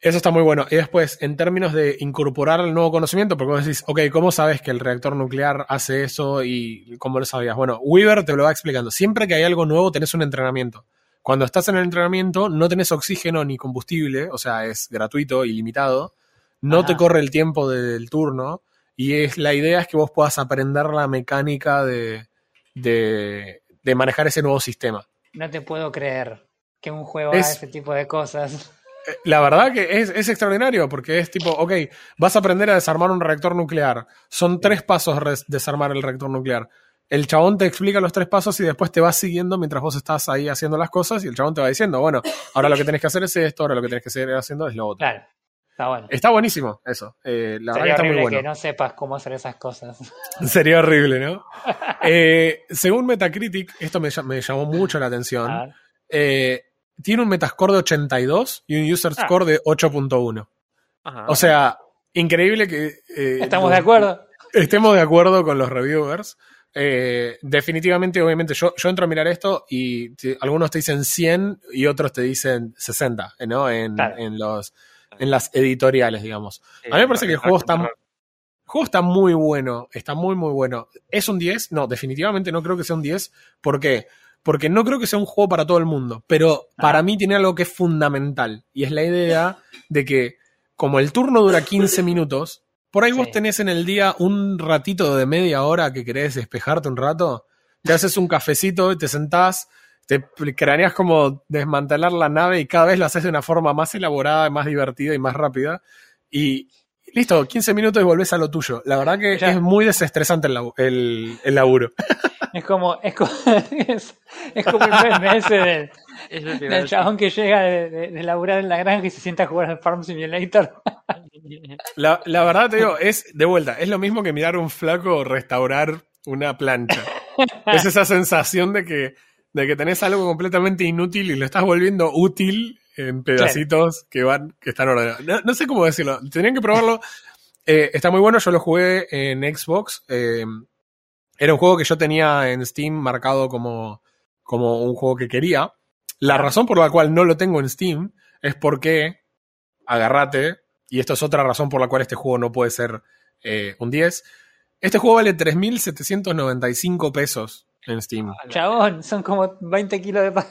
eso está muy bueno. Y después, en términos de incorporar el nuevo conocimiento, porque vos decís, ok, ¿cómo sabes que el reactor nuclear hace eso y cómo lo sabías? Bueno, Weaver te lo va explicando. Siempre que hay algo nuevo, tenés un entrenamiento. Cuando estás en el entrenamiento, no tenés oxígeno ni combustible, o sea, es gratuito, ilimitado. No Ajá. te corre el tiempo del turno. Y es, la idea es que vos puedas aprender la mecánica de, de, de manejar ese nuevo sistema. No te puedo creer que un juego Es- haga ese tipo de cosas. Eh, La verdad que es, es extraordinario porque es tipo, ok, vas a aprender a desarmar un reactor nuclear. Son tres pasos desarmar el reactor nuclear. El chabón te explica los tres pasos y después te va siguiendo mientras vos estás ahí haciendo las cosas y el chabón te va diciendo, bueno, ahora lo que tenés que hacer es esto, ahora lo que tenés que seguir haciendo es lo otro. Claro, está bueno. Está buenísimo eso. Eh, la Sería está muy horrible bueno. que no sepas cómo hacer esas cosas. Sería horrible, ¿no? Eh, según Metacritic, esto me, ll- me llamó mucho la atención. Eh, tiene un Metascore de 82 y un User Ah. Score de 8.1. Ajá. O sea, increíble que... ¿Estamos de acuerdo? Estemos de acuerdo con los reviewers. Eh, definitivamente, obviamente, yo, yo entro a mirar esto y te- algunos te dicen 100 y otros te dicen 60, ¿no? En, Claro. en los, en las editoriales, digamos. Sí, a mí me parece que el juego está, el juego está muy bueno, está muy, muy bueno. ¿Es un 10? No, definitivamente no creo que sea un 10. ¿Por qué? Porque no creo que sea un juego para todo el mundo, pero para mí tiene algo que es fundamental y es la idea de que como el turno dura 15 minutos, por ahí vos tenés en el día un ratito de media hora que querés despejarte un rato, te haces un cafecito y te sentás, te craneas como desmantelar la nave y cada vez lo haces de una forma más elaborada, más divertida y más rápida. Y listo, 15 minutos y volvés a lo tuyo. La verdad que Ya. es muy desestresante el, labu- el- el laburo. Es como, es como, es, es como el meme ese del, chabón que llega de, de- de laburar en la granja y se sienta a jugar al Farm Simulator. La, la verdad te digo, es de vuelta, es lo mismo que mirar un flaco restaurar una plancha. es esa sensación de que, de que tenés algo completamente inútil y lo estás volviendo útil en pedacitos que van, que están ordenados. No, no sé cómo decirlo, tendrían que probarlo. Eh, está muy bueno, yo lo jugué en Xbox. eh, era un juego que yo tenía en Steam marcado como, como un juego que quería. La razón por la cual no lo tengo en Steam es porque, agarrate, y esto es otra razón por la cual este juego no puede ser eh, un 10. Este juego vale 3.795 pesos en Steam. Chabón, son como 20 kilos de pan.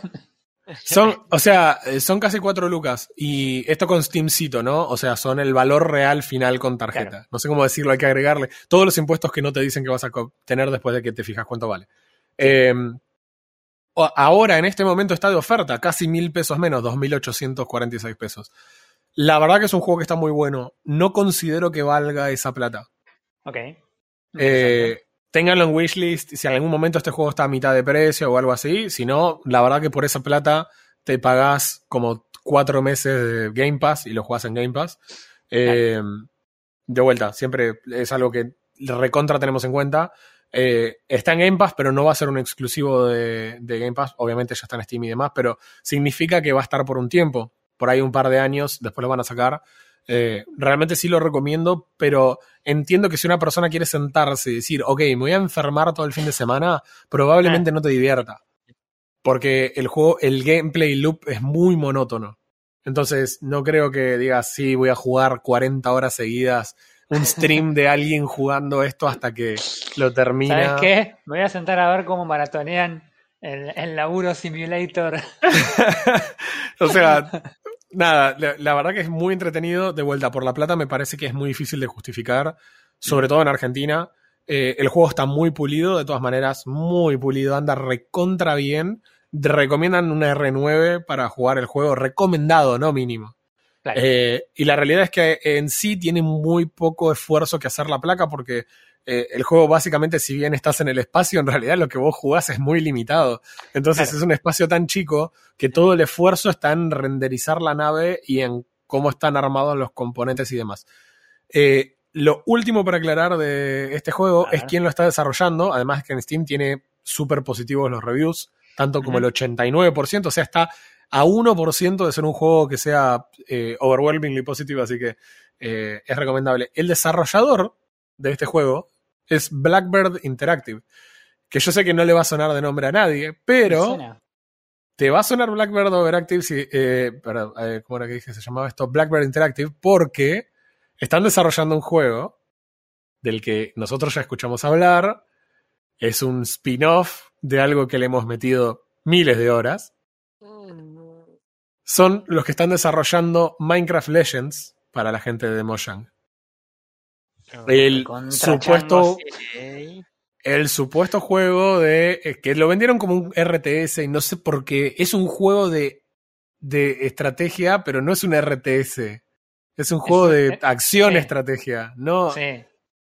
Son, o sea, eh, son casi 4 lucas. Y esto con Steamcito, ¿no? O sea, son el valor real final con tarjeta. Claro. No sé cómo decirlo, hay que agregarle todos los impuestos que no te dicen que vas a tener después de que te fijas cuánto vale. Eh, o- ahora, en este momento, está de oferta, casi mil pesos menos, 2.846 pesos. La verdad que es un juego que está muy bueno. No considero que valga esa plata. Ok. Eh, ténganlo en wishlist si en algún momento este juego está a mitad de precio o algo así. Si no, la verdad que por esa plata te pagás como cuatro meses de Game Pass y lo jugás en Game Pass. Eh, de vuelta, siempre es algo que recontra tenemos en cuenta. Eh, está en Game Pass, pero no va a ser un exclusivo de, de Game Pass. Obviamente ya está en Steam y demás, pero significa que va a estar por un tiempo. Por ahí un par de años, después lo van a sacar. Eh, realmente sí lo recomiendo, pero entiendo que si una persona quiere sentarse y decir, ok, me voy a enfermar todo el fin de semana, probablemente no te divierta. Porque el juego, el gameplay loop es muy monótono. Entonces, no creo que digas, sí, voy a jugar 40 horas seguidas, un stream de alguien jugando esto hasta que lo termina. ¿Sabes qué? Me voy a sentar a ver cómo maratonean el, el laburo simulator. o sea, nada, la, la verdad que es muy entretenido. De vuelta por la plata me parece que es muy difícil de justificar, sobre todo en Argentina. Eh, el juego está muy pulido, de todas maneras, muy pulido, anda recontra bien. recomiendan una R9 para jugar el juego, recomendado, no mínimo. Claro. Eh, y la realidad es que en sí tiene muy poco esfuerzo que hacer la placa porque eh, el juego básicamente, si bien estás en el espacio, en realidad lo que vos jugás es muy limitado. Entonces Claro. es un espacio tan chico que todo el esfuerzo está en renderizar la nave y en cómo están armados los componentes y demás. Eh, lo último para aclarar de este juego es quién lo está desarrollando. Además que en Steam tiene súper positivos los reviews, tanto como el 89%, o sea, está a 1% de ser un juego que sea eh, overwhelmingly positive, así que eh, es recomendable. El desarrollador de este juego es Blackbird Interactive, que yo sé que no le va a sonar de nombre a nadie, pero te va a sonar Blackbird Interactive, si, eh, perdón, eh, ¿cómo era que dije que se llamaba esto? Blackbird Interactive, porque están desarrollando un juego del que nosotros ya escuchamos hablar. Es un spin-off de algo que le hemos metido miles de horas. Son los que están desarrollando Minecraft Legends para la gente de Mojang. El supuesto, el supuesto juego de eh, que lo vendieron como un RTS y no sé por qué. Es un juego de, de estrategia, pero no es un RTS. Es un juego de eh, acción sí. estrategia. No, Sí,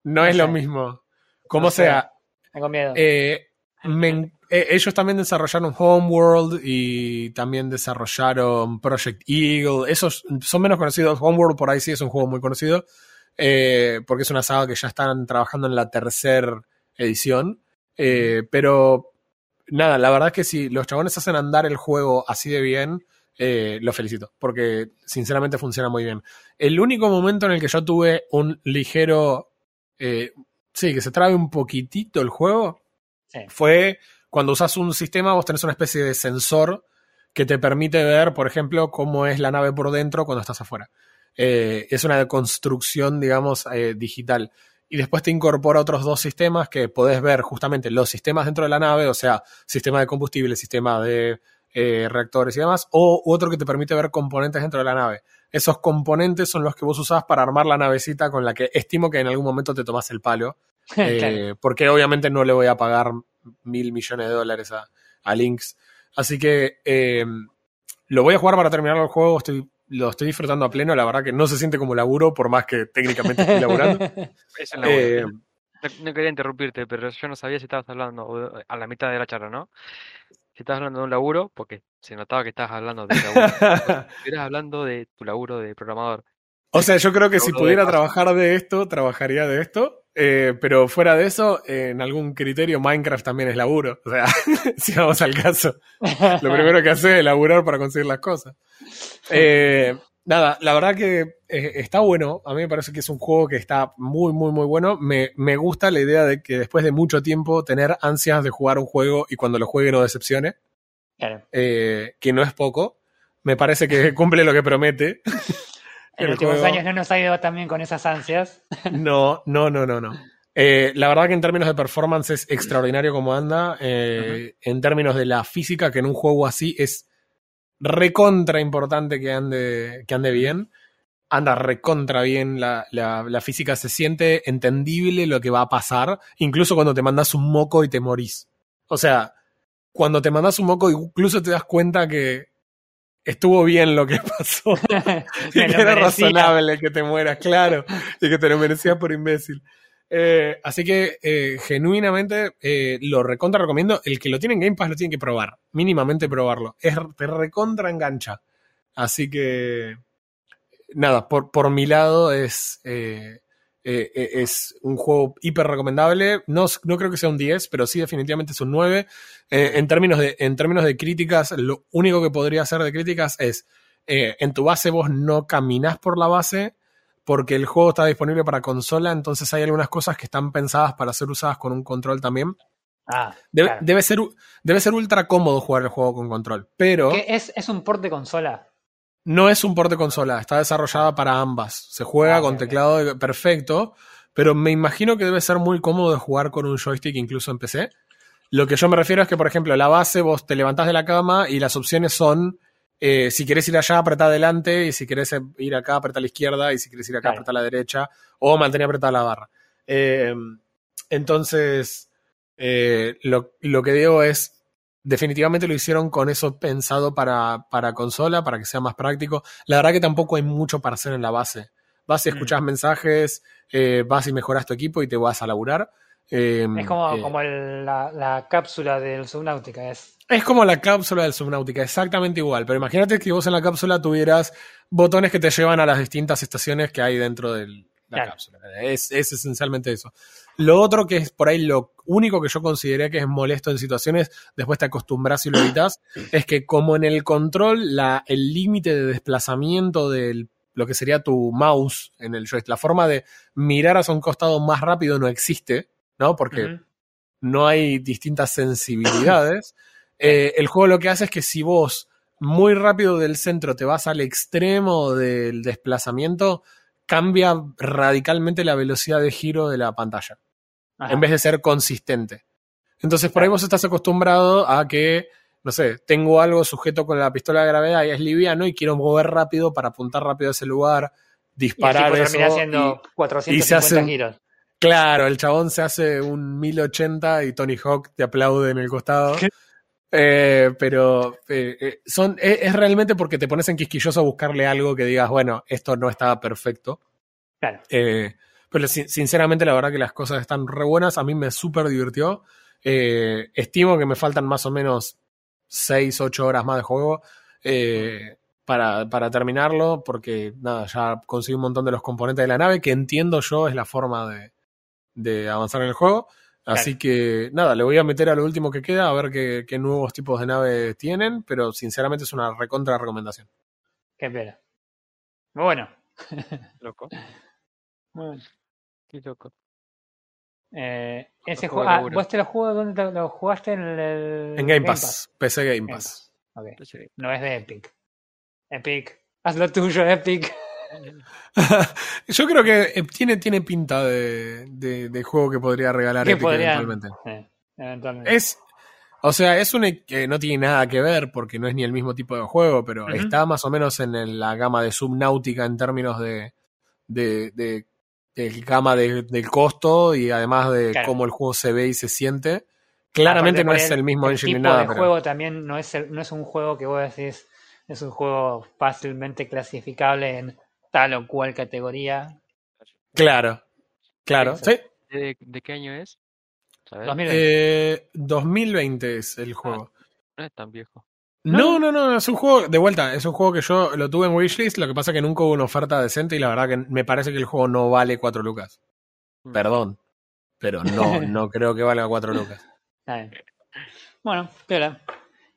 no no es lo mismo. Como No sé. sea, tengo miedo. eh, me eh, ellos también desarrollaron Homeworld y también desarrollaron Project Eagle. Esos son menos conocidos. Homeworld por ahí sí es un juego muy conocido. Eh, porque es una saga que ya están trabajando en la tercera edición. Eh, pero nada, la verdad es que si los chabones hacen andar el juego así de bien, eh, lo felicito. Porque sinceramente funciona muy bien. El único momento en el que yo tuve un ligero. eh, sí, que se trabe un poquitito el juego Sí. fue cuando usas un sistema, vos tenés una especie de sensor que te permite ver, por ejemplo, cómo es la nave por dentro cuando estás afuera. Eh, es una construcción, digamos, eh, digital. Y después te incorpora otros dos sistemas que podés ver justamente los sistemas dentro de la nave, o sea, sistema de combustible, sistema de eh, reactores y demás, o otro que te permite ver componentes dentro de la nave. Esos componentes son los que vos usás para armar la navecita con la que estimo que en algún momento te tomás el palo. Eh, Claro. porque obviamente no le voy a pagar mil millones de dólares a, a Lynx. Así que eh, lo voy a jugar para terminar el juego. Estoy, lo estoy disfrutando a pleno. La verdad que no se siente como laburo, por más que técnicamente estoy laburando. Es una Eh, buena. No, no quería interrumpirte, pero yo no sabía si estabas hablando a la mitad de la charla, ¿no? Si estabas hablando de un laburo, porque se notaba que estabas hablando de laburo. Estuvieras hablando de tu laburo de programador. o sea, yo creo que si de pudiera trabajar de esto, trabajaría de esto. Eh, pero fuera de eso, eh, en algún criterio, Minecraft también es laburo. O sea, si vamos al caso. Lo primero que hace es laburar para conseguir las cosas. Eh, nada, la verdad que eh, está bueno. A mí me parece que es un juego que está muy, muy, muy bueno. Me, me gusta la idea de que después de mucho tiempo tener ansias de jugar un juego y cuando lo juegue no decepcione, Claro. que no es poco. Me parece que cumple lo que promete. En los últimos juego- años no nos ha ido también con esas ansias. No, no, no, no, no. Eh, la verdad que en términos de performance es extraordinario como anda. Eh, En términos de la física, que en un juego así es recontra importante que ande, que ande bien. Anda recontra bien la, la- la física, se siente entendible lo que va a pasar, incluso cuando te mandas un moco y te morís. O sea, cuando te mandas un moco, incluso te das cuenta que estuvo bien lo que pasó. Y que era merecía. razonable que te mueras, claro, y que te lo merecías por imbécil. Eh, así que, eh, genuinamente, eh, lo recontra recomiendo. El que lo tiene en Game Pass lo tiene que probar, mínimamente probarlo. Es, te recontra engancha. Así que, nada, por, por mi lado es, eh, eh, es un juego hiper recomendable. No, no creo que sea un 10, pero sí definitivamente es un 9. Eh, en, términos de, en términos de críticas, lo único que podría hacer de críticas es eh, en tu base vos no caminás por la base porque el juego está disponible para consola, entonces hay algunas cosas que están pensadas para ser usadas con un control también. Ah, Debe, claro. debe ser, debe ser ultra cómodo jugar el juego con control, pero ¿Qué es, es un port de consola. No es un port de consola, está desarrollada para ambas. Se juega Ah, con teclado perfecto, pero me imagino que debe ser muy cómodo de jugar con un joystick incluso en PC. Lo que yo me refiero es que, por ejemplo, la base vos te levantás de la cama y las opciones son, eh, si querés ir allá, apretá adelante, y si querés eh, ir acá, apretá a la izquierda, y si querés ir acá, Claro. apretá a la derecha, o mantener apretada la barra. Eh, entonces, eh, lo, lo que digo es, definitivamente lo hicieron con eso pensado para, para consola, para que sea más práctico. La verdad que tampoco hay mucho para hacer en la base. Vas y Mm. escuchás mensajes, eh, vas y mejoras tu equipo y te vas a laburar. Eh, Es como, eh, como el- la, la cápsula del Subnautica. Es, es como la cápsula del Subnautica, exactamente igual. Pero imagínate que vos en la cápsula tuvieras botones que te llevan a las distintas estaciones que hay dentro de la Claro. cápsula. Es, es esencialmente eso. Lo otro que es por ahí lo único que yo consideré que es molesto en situaciones, después te acostumbras y lo evitas, es que como en el control, la, el límite de desplazamiento de lo que sería tu mouse en el joystick, la forma de mirar hacia un costado más rápido no existe, ¿no? Porque no hay distintas sensibilidades. Eh, el juego lo que hace es que si vos muy rápido del centro te vas al extremo del desplazamiento, cambia radicalmente la velocidad de giro de la pantalla, Ajá. en vez de ser consistente. Entonces por ahí vos estás acostumbrado a que, no sé, tengo algo sujeto con la pistola de gravedad y es liviano y quiero mover rápido para apuntar rápido a ese lugar, y disparar tipo eso. termina haciendo y- 450 y se hacen- giros. Claro, el chabón se hace un 1080 y Tony Hawk te aplaude en el costado. Eh, pero eh, eh, son, es, es realmente porque te pones en quisquilloso a buscarle algo que digas, bueno, esto no estaba perfecto. Claro. Eh, pero sin- sinceramente, la verdad que las cosas están re buenas. A mí me súper divirtió. Eh, estimo que me faltan más o menos 6, 8 horas más de juego eh, para, para terminarlo, porque nada, ya conseguí un montón de los componentes de la nave, que entiendo yo es la forma de, de avanzar en el juego. Así que nada, le voy a meter a lo último que queda a ver qué, qué nuevos tipos de nave tienen, pero sinceramente es una recontra recomendación. Qué pena. Muy bueno. Loco. Muy bueno. Qué loco. Eh, ese juego Ah. ¿vos te lo jugó dónde te lo jugaste? En el. En Game Pass, PC Game Game Pass. Ok. Sí. No es de Epic. Epic. Haz lo tuyo, Epic. Yo creo que eh, tiene, tiene pinta de, de- de juego que podría regalar Epic eventualmente. Sí, eventualmente. Es, o sea, es un e- que no tiene nada que ver porque no es ni el mismo tipo de juego, pero está más o menos en el- la gama de Subnautica en términos de, de, de- de gama de- del costo y además de Claro. cómo el juego se ve y se siente. Claramente no es el mismo engine tipo ni nada, de pero juego también no es, el- no es un juego que vos decís es un juego fácilmente clasificable en tal o cual categoría. claro, claro. Sí. ¿De, de qué año es? ¿Sabes? 2020. Eh, 2020 es el juego. No es tan viejo. No, no, no, es un juego, de vuelta, es un juego que yo lo tuve en wishlist, lo que pasa es que nunca hubo una oferta decente y la verdad que me parece que el juego no vale 4 lucas. Mm. Perdón, pero no, no creo que valga 4 lucas. Está bien. Bueno, piola.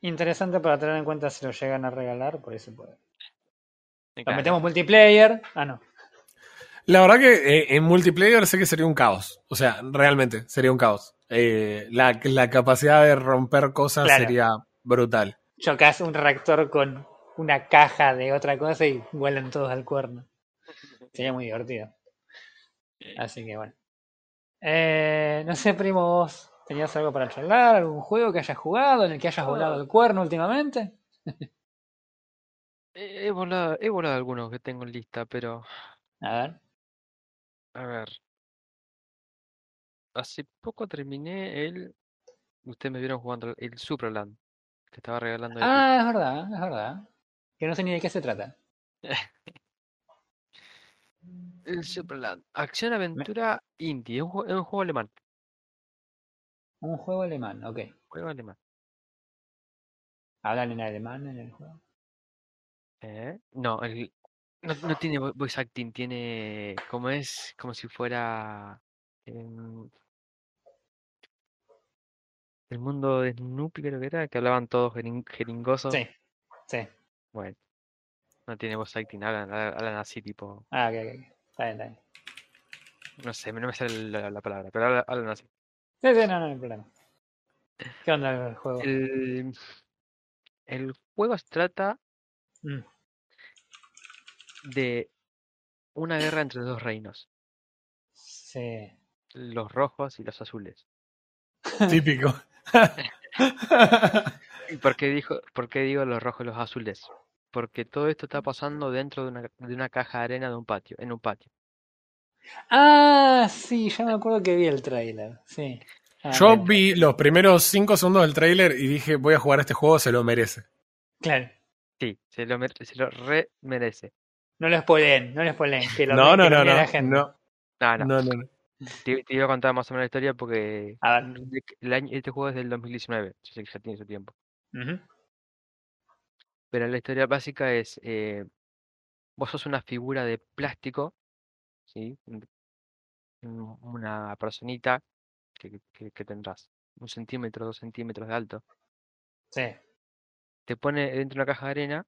Interesante para tener en cuenta si lo llegan a regalar, por eso puede. Lo metemos multiplayer. Ah, no. La verdad que eh, en multiplayer sé que sería un caos, o sea, realmente sería un caos. Eh, la, la capacidad de romper cosas Claro. sería brutal. Chocas un reactor con una caja de otra cosa y vuelan todos al cuerno. Sería muy divertido. Así que bueno. Eh, no sé, primo, vos tenías algo para charlar, algún juego que hayas jugado, en el que hayas volado el cuerno últimamente. He, volado, he volado algunos que tengo en lista, pero A ver. a ver. Hace poco terminé el. Ustedes me vieron jugando el Superland, que estaba regalando. Epic. Ah, es verdad, es verdad. Que no sé ni de qué se trata. El Superland. Acción aventura indie. Es un, jue- es un juego alemán. Un juego alemán, ok. Juego alemán. ¿Hablan en alemán en el juego? ¿Eh? No, el, no, no tiene vo- voice acting, tiene como es, como si fuera em, el mundo de Snoopy creo que era, que hablaban todos jerin- jeringosos. Sí, sí. Bueno, no tiene voice acting, hablan, hablan así tipo, Ah, ok, ok. Está bien, está bien. no sé, no me sale la, la palabra, pero hablan, hablan así. Sí, sí, no, no hay problema. ¿Qué onda el juego? El, el juego se trata Mm, de una guerra entre dos reinos, sí. los rojos y los azules. Típico. ¿Y por qué, dijo, por qué digo los rojos y los azules? Porque todo esto está pasando dentro de una, de una caja de arena de un patio, en un patio. Ah, sí, ya me acuerdo que vi el trailer. Sí. Ah, Yo bien. vi los primeros 5 segundos del tráiler y dije, voy a jugar a este juego, se lo merece. Claro. Sí, se lo, se lo re merece. No lo spoileen, no lo spoileen. Que lo, No, que no, lo no, mire no, la gente. no, No, no. no, no, no. Te, te iba a contar más o menos la historia porque A ver. el año, este juego es del 2019, yo sé que ya tiene su tiempo. Pero la historia básica es, eh, vos sos una figura de plástico, ¿sí? Un- un- Una personita que, que, que tendrás un centímetro, dos centímetros de alto. Sí. Te pone dentro de una caja de arena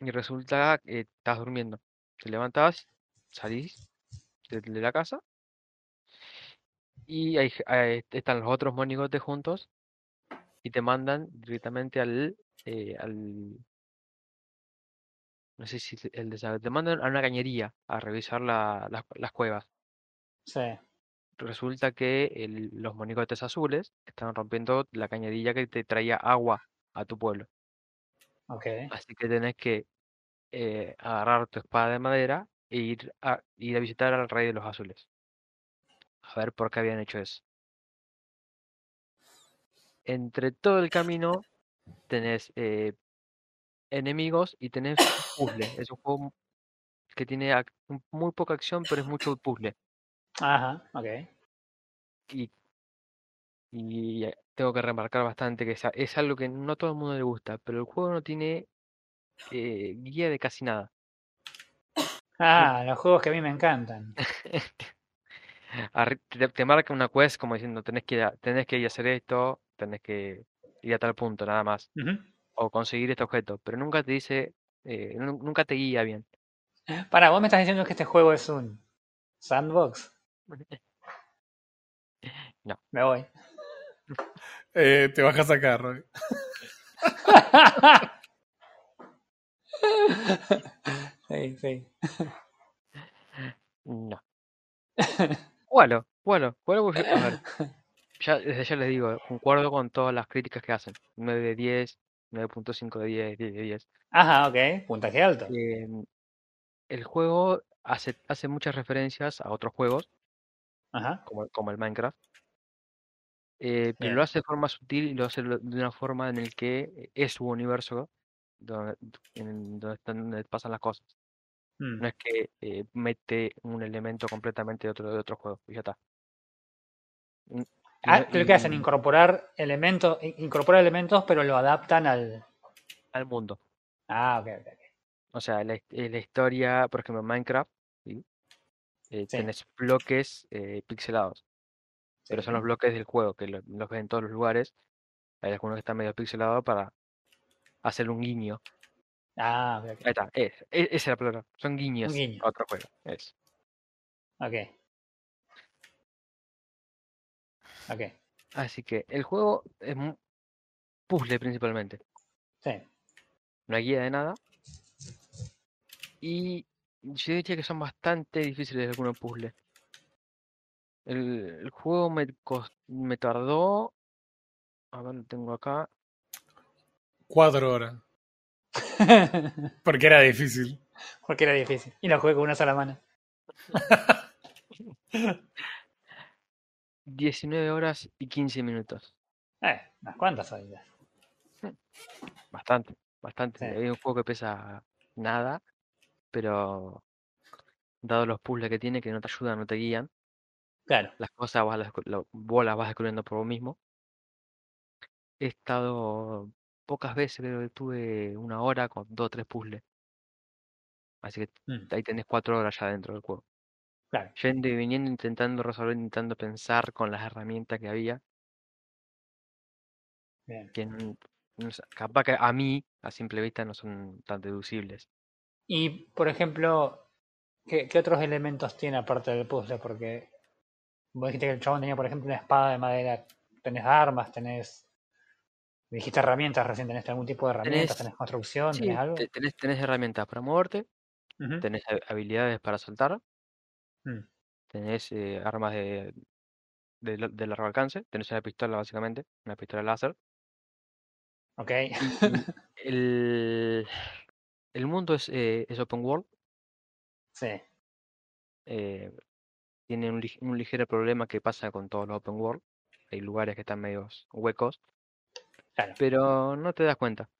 y resulta que estás durmiendo. Te levantás, salís de, de la casa y ahí, ahí están los otros monigotes juntos y te mandan directamente al, eh, al no sé si el desa- te mandan a una cañería a revisar la- las, las cuevas. Sí. Resulta que el- los monigotes azules están rompiendo la cañería que te traía agua a tu pueblo. Ok. Así que tenés que eh, agarrar tu espada de madera e ir a, ir a visitar al rey de los azules. A ver por qué habían hecho eso. Entre todo el camino tenés eh, enemigos y tenés puzzles. Es un juego que tiene muy poca acción, pero es mucho puzzle. Ajá. Ok. Y, y eh, tengo que remarcar bastante que es, a- es algo que no todo el mundo le gusta, pero el juego no tiene eh, guía de casi nada. Ah, los juegos que a mí me encantan. Te, te marca una quest como diciendo tenés que ir a, tenés que ir a hacer esto, tenés que ir a tal punto nada más, o conseguir este objeto, pero nunca te dice, eh, nu- nunca te guía bien. Para, vos me estás diciendo que este juego es un sandbox. No. Me voy. Eh, te bajas acá, Roy. sí, sí. No. Bueno, bueno, bueno, porque- a ver, ya, desde ya les digo, concuerdo con todas las críticas que hacen. 9 de 10, 9.5 de 10, 10 de 10. Ajá, ok. Puntaje alto. Em, el juego hace, hace muchas referencias a otros juegos, Ajá. como, como el Minecraft, eh, pero lo hace de forma sutil y lo hace de una forma en el que es su universo donde, en donde, están, donde pasan las cosas. Mm. No es que eh, mete un elemento completamente de otro, de otro juego y ya está. Mm, Ah, creo que hacen incorporar elementos, in- incorporar elementos, pero lo adaptan al. al mundo. Ah, ok, ok. O sea, la, eh, la historia, por ejemplo, en Minecraft, ¿sí? Eh, Sí. tenés bloques eh, pixelados, pero son los bloques del juego, que lo- los ves en todos los lugares. Hay algunos que están medio pixelados para hacer un guiño. Ah, ok. Ahí está, es, esa es la palabra. Son guiños guiño. otro juego. Es. Ok. Ok. Así que el juego es puzzle principalmente. Sí. No hay guía de nada. Y yo diría que son bastante difíciles algunos puzzles. El, el juego me, cos- me tardó. A ver, lo tengo acá. Cuatro horas. Porque era difícil. Porque era difícil. Y lo jugué con una sola mano. 19 horas y 15 minutos. Eh, unas cuantas horitas. Bastante, bastante. Sí. Hay un juego que pesa nada, pero dado los puzzles que tiene, que no te ayudan, no te guían, Claro. las cosas vas las, vos las vas descubriendo por vos mismo. He estado pocas veces, creo que tuve una hora con dos o tres puzzles. Así que Mm, ahí tenés cuatro horas ya dentro del juego. claro. Yendo y viniendo, intentando resolver, intentando pensar con las herramientas que había, Bien. que no capaz que a mí, a simple vista, no son tan deducibles. Y, por ejemplo, ¿qué, qué otros elementos tiene aparte del puzzle? Porque vos dijiste que el chabón tenía, por ejemplo, una espada de madera. Tenés armas, tenés. Dijiste herramientas recién, tenés algún tipo de herramientas, Tenés- tenés construcción, Sí, tenés algo. te- tenés, tenés herramientas para moverte, Ujú. tenés ha- habilidades para saltar, Mm, tenés eh, armas de, de, la- de largo alcance, tenés una pistola básicamente, una pistola láser. Ok. El, el mundo es, eh, es open world, sí. eh, tiene un, un ligero problema que pasa con todos los open world, hay lugares que están medios huecos, Claro. pero no te das cuenta.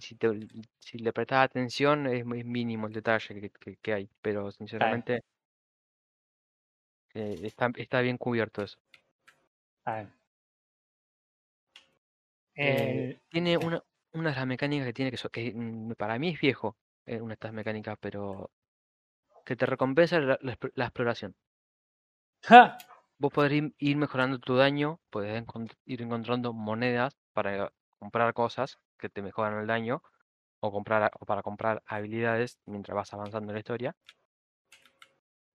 Si- te- si le prestas atención es muy mínimo el detalle que, que- que hay, pero sinceramente eh, está, está bien cubierto eso. Eh, El- tiene sí. una, una de las mecánicas que tiene que, so- que mm, para mí es viejo, eh, una de estas mecánicas, pero que te recompensa la, la la exploración. ¡Ja! Vos podés ir, mejorando tu daño, podés encont- ir encontrando monedas para comprar cosas que te mejoran el daño o comprar o para comprar habilidades mientras vas avanzando en la historia.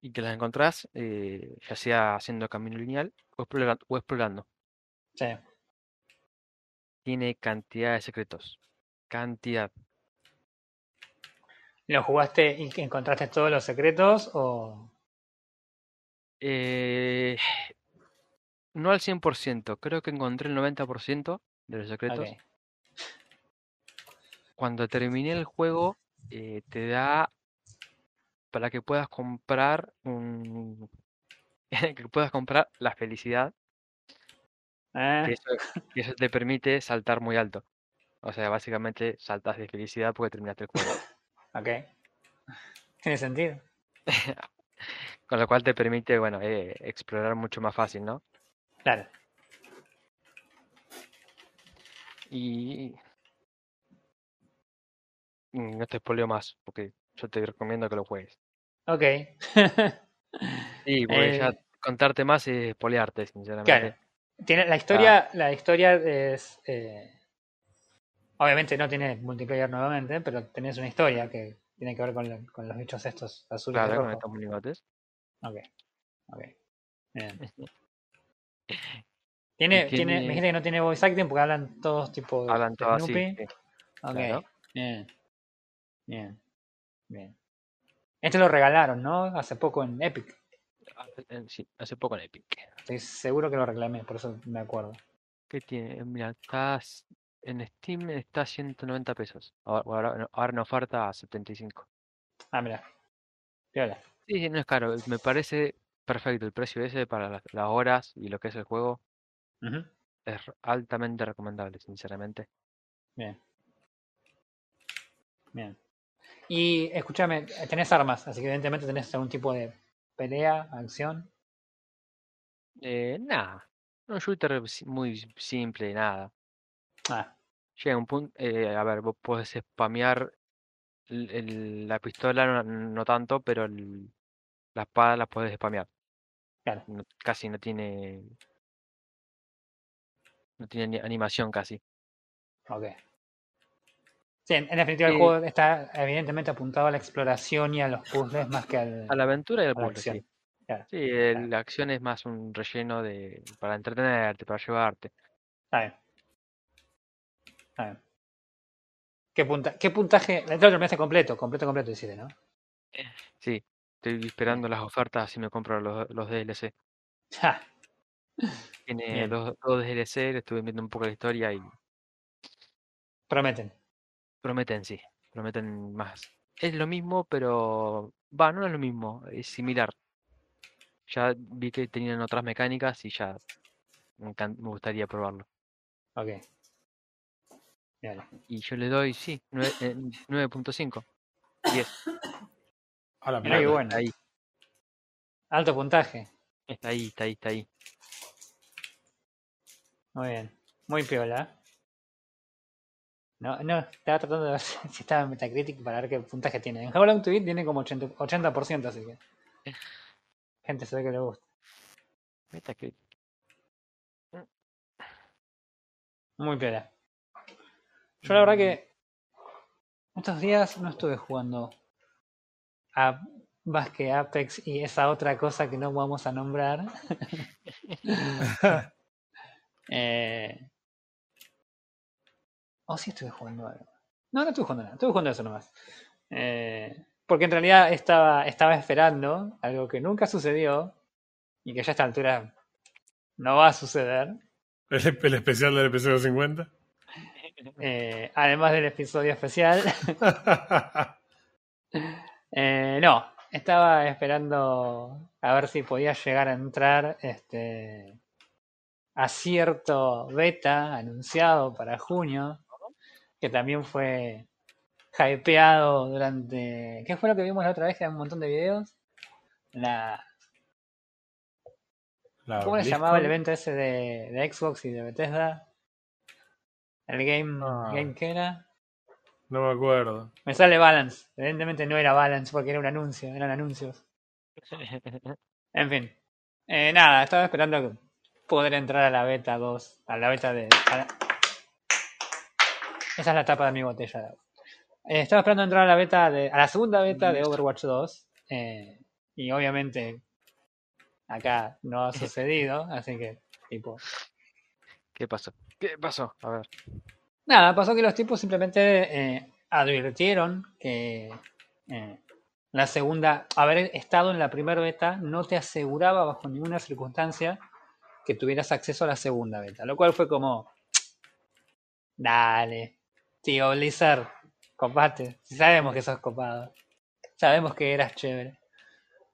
Y que las encontrás eh, ya sea haciendo camino lineal o explora- o explorando. Sí. Tiene cantidad de secretos. Cantidad. ¿Lo jugaste y encontraste todos los secretos o...? Eh, no al 100%, creo que encontré el 90% de los secretos. Cuando terminé el juego, eh, te da para que puedas comprar un... que puedas comprar la felicidad, Ah, que eso, que eso te permite saltar muy alto. O sea, básicamente saltas de felicidad porque terminaste el juego. ok. Tiene sentido. Con lo cual te permite, bueno, eh, explorar mucho más fácil, ¿no? Claro. Y... y no te spoileo más, porque yo te recomiendo que lo juegues. Ok. Sí, porque ya Eh, contarte más es spoilearte, Claro. sinceramente. Tiene, la historia, la historia es. eh, obviamente no tiene multiplayer nuevamente, pero tenés una historia que tiene que ver con, con los bichos estos azules y Claro, con estos monigotes. Ok. Ok. Bien. Y Tiene, tiene, me dijiste que no tiene voice acting porque hablan todos tipo de, Hablan de todo así. Snoopy. sí. Ok. claro. Bien. Bien. Bien. Este lo regalaron, ¿no? Hace poco en Epic. Sí, hace poco en Epic. Estoy seguro que lo reclamé, por eso me acuerdo. ¿Qué tiene? Mira, estás en Steam está a 190 pesos. Ahora, ahora, ahora en oferta a 75. Ah, mira. Piola. Sí, sí, no es caro. Me parece perfecto el precio ese para las, las horas y lo que es el juego. Es altamente recomendable, sinceramente. Bien. Bien. Y escúchame, tenés armas, así que evidentemente tenés algún tipo de pelea, acción. Eh, nada. Un shooter muy simple, nada. Ah, Llega un punto, eh, a ver, vos podés spamear el- el- la pistola, no, no tanto, pero el- la espada la podés spamear. claro. No- casi no tiene, no tiene ni animación casi. Ok. Sí, en, en definitiva el Sí. juego está evidentemente apuntado a la exploración y a los puzzles más que al, A la aventura y al puzzle, acción. sí. Claro. Sí, el- la acción es más un relleno de para entretenerte, para llevarte. Está bien. Está bien. ¿Qué, punta, ¿Qué puntaje? Lo terminaste completo, completo, completo, hiciste, ¿no? Sí, estoy esperando las ofertas si me compro los, los DLC. Ja, Tiene Bien. dos, dos DLC, le estuve viendo un poco la historia y prometen. prometen, sí, prometen más. Es lo mismo, pero va, no es lo mismo, es similar. Ya vi que tenían otras mecánicas y ya me, gustaría probarlo. Ok. Y yo le doy, sí, nueve- eh, 9.5. 10. A la mierda. bueno. Ahí, Alto puntaje. está ahí, está ahí, está ahí. Muy bien. Muy piola. No, no, estaba tratando de ver si estaba en Metacritic para ver qué puntaje tiene. En How Long to Beat tiene como 80%, 80% así que. Gente se ve que le gusta. Metacritic. Muy piola. Yo la verdad que estos días no estuve jugando a más que Apex y esa otra cosa que no vamos a nombrar. eh... O sí estuve jugando algo. No, no estuve jugando nada, estuve jugando eso nomás. Eh, Porque en realidad estaba, estaba esperando algo que nunca sucedió y que ya a esta altura no va a suceder. El, el especial del episodio 50. Eh, además del episodio especial. Eh, no, estaba esperando a ver si podía llegar a entrar este a cierto beta anunciado para junio, que también fue hypeado durante... ¿Qué fue lo que vimos la otra vez? Que un montón de videos. La... La ¿Cómo se llamaba el evento ese de, de Xbox y de Bethesda? El Game... Ah. ¿Game qué era? No me acuerdo. Me sale Balance. Evidentemente no era Balance porque era un anuncio, eran anuncios. En fin. Eh, nada, estaba esperando poder entrar a la beta 2. A la beta de. la- Esa es la tapa de mi botella de agua. Eh, estaba esperando entrar a la beta de. a la segunda beta de Overwatch 2. eh, y obviamente acá no ha sucedido. Así que, tipo. ¿Qué pasó? ¿Qué pasó? A ver. Nada, pasó que los tipos simplemente eh, advirtieron que eh, la segunda, haber estado en la primera beta no te aseguraba bajo ninguna circunstancia que tuvieras acceso a la segunda beta, lo cual fue como, dale, tío Blizzard, copate, si sabemos que sos copado, sabemos que eras chévere.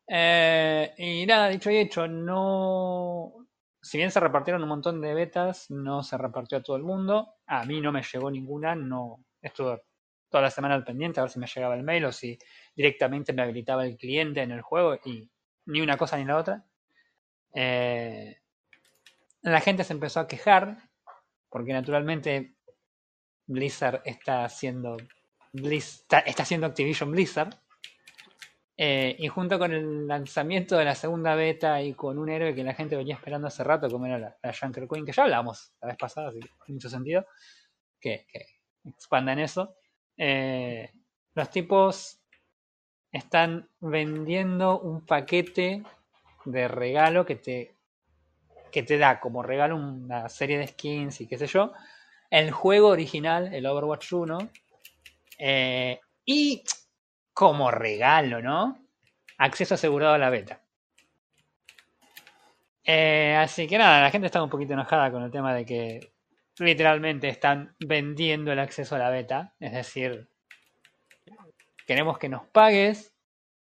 Eh, y nada, dicho y hecho, no, si bien se repartieron un montón de betas, no se repartió a todo el mundo. A mí no me llegó ninguna, no estuve toda la semana al pendiente a ver si me llegaba el mail o si directamente me habilitaba el cliente en el juego y ni una cosa ni la otra. Eh, la gente se empezó a quejar porque naturalmente Blizzard está haciendo Blizz- está, está haciendo Activision Blizzard. Eh, y junto con el lanzamiento de la segunda beta y con un héroe que la gente venía esperando hace rato, como era la, la Queen, que ya hablamos la vez pasada, así que mucho sentido que, que expandan eso. eh, los tipos están vendiendo un paquete de regalo que te, que te da como regalo una serie de skins y qué sé yo. El juego original, el Overwatch 1. eh, y como regalo, ¿no? Acceso asegurado a la beta. Eh, así que nada, la gente está un poquito enojada con el tema de que literalmente están vendiendo el acceso a la beta. Es decir, queremos que nos pagues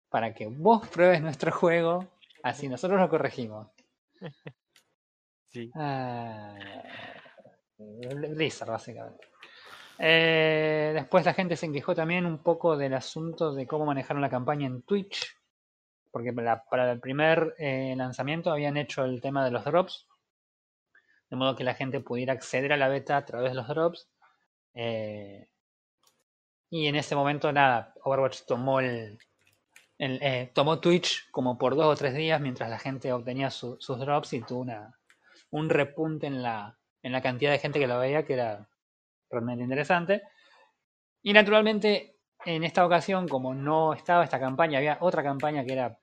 para que vos pruebes nuestro juego, así nosotros lo corregimos. Sí. Ah, Blizzard, básicamente. Eh, después la gente se quejó también un poco del asunto de cómo manejaron la campaña en Twitch. Porque para, el primer eh, lanzamiento habían hecho el tema de los drops. De modo que la gente pudiera acceder a la beta a través de los drops. Eh, y en ese momento, nada, Overwatch tomó eh, tomó Twitch como por dos o tres días mientras la gente obtenía su- sus drops y tuvo un repunte en la, en la cantidad de gente que lo veía que era realmente interesante. Y naturalmente, en esta ocasión, como no estaba esta campaña, había otra campaña que era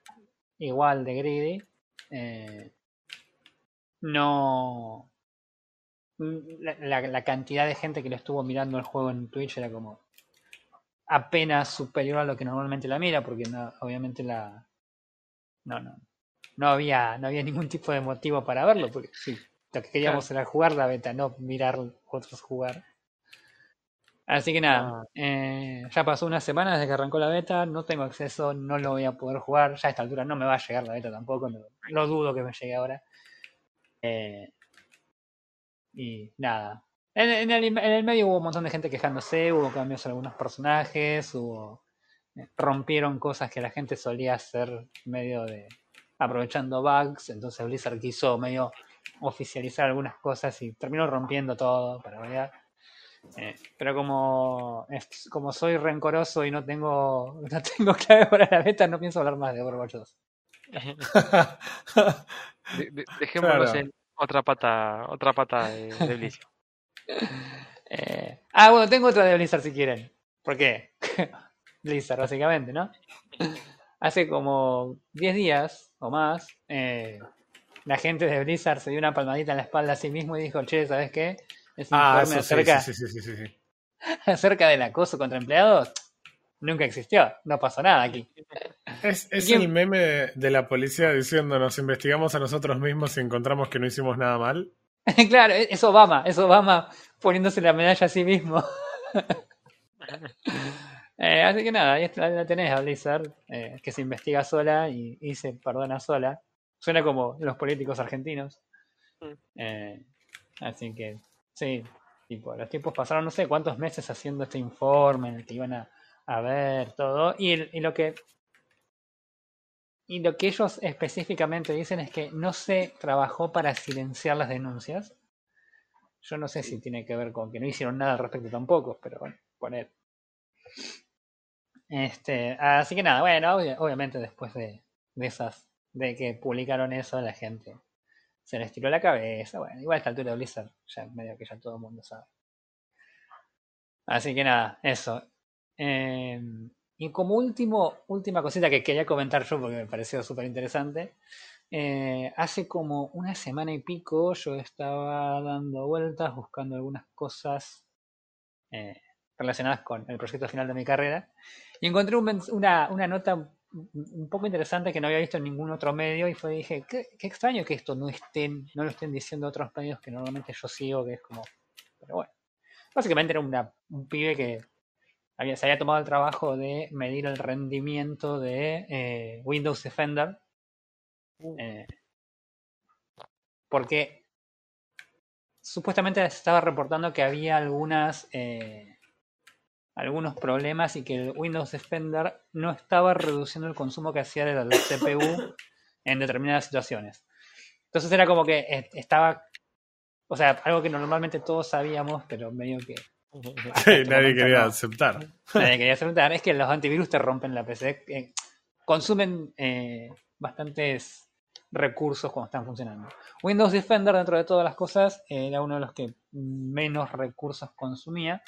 igual de greedy. eh, no. La, la- la cantidad de gente que lo estuvo mirando el juego en Twitch era como apenas superior a lo que normalmente la mira, porque no, obviamente la. No, no. No había, no había ningún tipo de motivo para verlo, porque sí, lo que queríamos era jugar la beta, no mirar otros jugar. Así que nada, Ah. eh, ya pasó una semana desde que arrancó la beta, no tengo acceso, no lo voy a poder jugar, ya a esta altura no me va a llegar la beta tampoco, no, no dudo que me llegue ahora. Eh, y nada, en, en el, en el medio hubo un montón de gente quejándose, hubo cambios en algunos personajes, hubo eh, rompieron cosas que la gente solía hacer medio de aprovechando bugs, entonces Blizzard quiso medio oficializar algunas cosas y terminó rompiendo todo para variar. Eh, pero como, como soy rencoroso y no tengo, no tengo clave para la beta, no pienso hablar más de Overwatch 2. De- de- dejémonos Claro. en otra pata, otra pata de, de Blizzard. Eh, ah, bueno, tengo otra de Blizzard si quieren. ¿Por qué? Blizzard, básicamente, ¿no? Hace como 10 días o más, eh, la gente de Blizzard se dio una palmadita en la espalda a sí mismo y dijo, che, ¿sabes qué? Ese Ah, informe eso acerca, sí, sí, sí, sí, sí. acerca del acoso contra empleados nunca existió. No pasó nada aquí. Es, es ¿Quién- el meme de, de la policía diciendo nos investigamos a nosotros mismos y encontramos que no hicimos nada mal. claro, e-, es Obama, es Obama poniéndose la medalla a sí mismo. Eh, así que nada, ahí está- la tenés a Blizzard, eh, que se investiga sola y, y se perdona sola. Suena como los políticos argentinos. Mm. Eh, así que, sí, tipo, los tiempos pasaron no sé cuántos meses haciendo este informe en el que iban a, a ver todo. Y, el- y lo que. Y lo que ellos específicamente dicen es que no se trabajó para silenciar las denuncias. Yo no sé si tiene que ver con que no hicieron nada al respecto tampoco, pero bueno, poner. Este, así que nada, bueno, obvia- obviamente después de, de esas, de que publicaron eso, la gente se les tiró la cabeza. Bueno, igual a esta altura de Blizzard, ya medio que ya todo el mundo sabe. Así que nada, eso. Eh, y como último, última cosita que quería comentar yo porque me pareció súper interesante. eh, hace como una semana y pico yo estaba dando vueltas buscando algunas cosas eh, relacionadas con el proyecto final de mi carrera y encontré un una, una nota un- poco interesante que no había visto en ningún otro medio y fue dije, qué, qué extraño que esto no estén, no lo estén diciendo otros medios que normalmente yo sigo, que es como, pero bueno. Básicamente era una- un pibe que había, se había tomado el trabajo de medir el rendimiento de eh, Windows Defender. eh, porque supuestamente se estaba reportando que había algunas eh, algunos problemas y que el Windows Defender no estaba reduciendo el consumo que hacía de la CPU en determinadas situaciones. Entonces era como que eh, estaba, o sea, algo que normalmente todos sabíamos, pero medio que Sí, este nadie quería no. aceptar. Nadie quería aceptar, es que los antivirus te rompen la PC. eh, consumen eh, bastantes recursos cuando están funcionando. Windows Defender, dentro de todas las cosas, era uno de los que menos recursos consumía.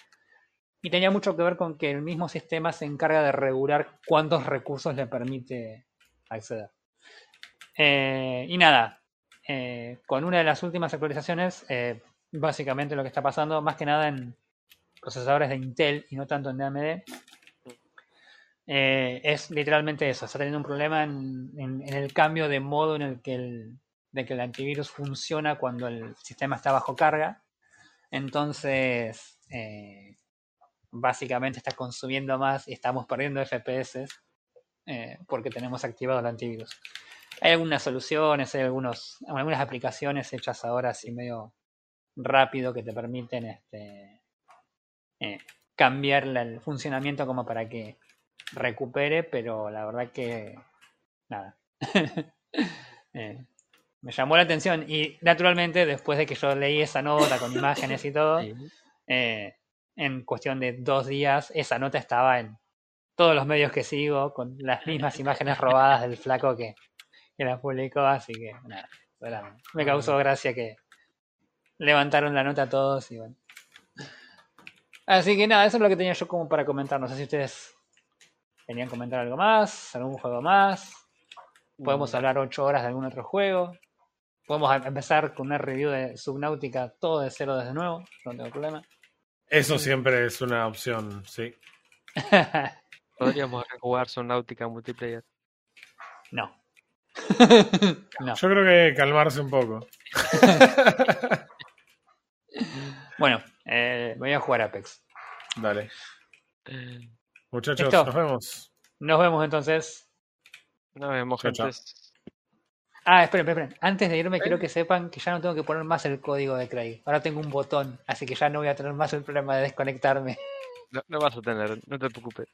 Y tenía mucho que ver con que el mismo sistema se encarga de regular cuántos recursos le permite acceder. Eh, y nada, eh, con una de las últimas actualizaciones, eh, básicamente lo que está pasando, más que nada en procesadores de Intel y no tanto en AMD, es literalmente eso. Está teniendo un problema en, el cambio de modo en el que el, de que el antivirus funciona cuando el sistema está bajo carga. Entonces, básicamente está consumiendo más y estamos perdiendo FPS eh, porque tenemos activado el antivirus. Hay algunas soluciones, hay algunos, algunas aplicaciones hechas ahora así medio rápido que te permiten este, eh, cambiar la- el funcionamiento como para que recupere, pero la verdad que nada. Eh, me llamó la atención y naturalmente después de que yo leí esa nota con imágenes y todo, eh, en cuestión de dos días esa nota estaba en todos los medios que sigo con las mismas imágenes robadas del flaco que, que la publicó, así que nada, era- me causó gracia que levantaron la nota todos y bueno. Así que nada, eso es lo que tenía yo como para comentar. No sé si ustedes querían comentar algo más, algún juego más. Podemos hablar ocho horas de algún otro juego. Podemos empezar con una review de Subnautica todo de cero desde nuevo. No tengo problema. Eso siempre es una opción, sí. Podríamos jugar Subnautica multiplayer. no. no. Yo creo que calmarse un poco. Bueno, eh, voy a jugar Apex. Dale. Muchachos, Listo. nos vemos. Nos vemos entonces. Nos vemos, Chao, chao. gente. Ah, esperen, esperen. Antes de irme, quiero que sepan que ya no tengo que poner más el código de Craig. Ahora tengo un botón, así que ya no voy a tener más el problema de desconectarme. No, no vas a tener, no te preocupes.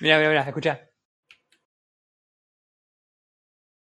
Mira, mira, mira, escucha.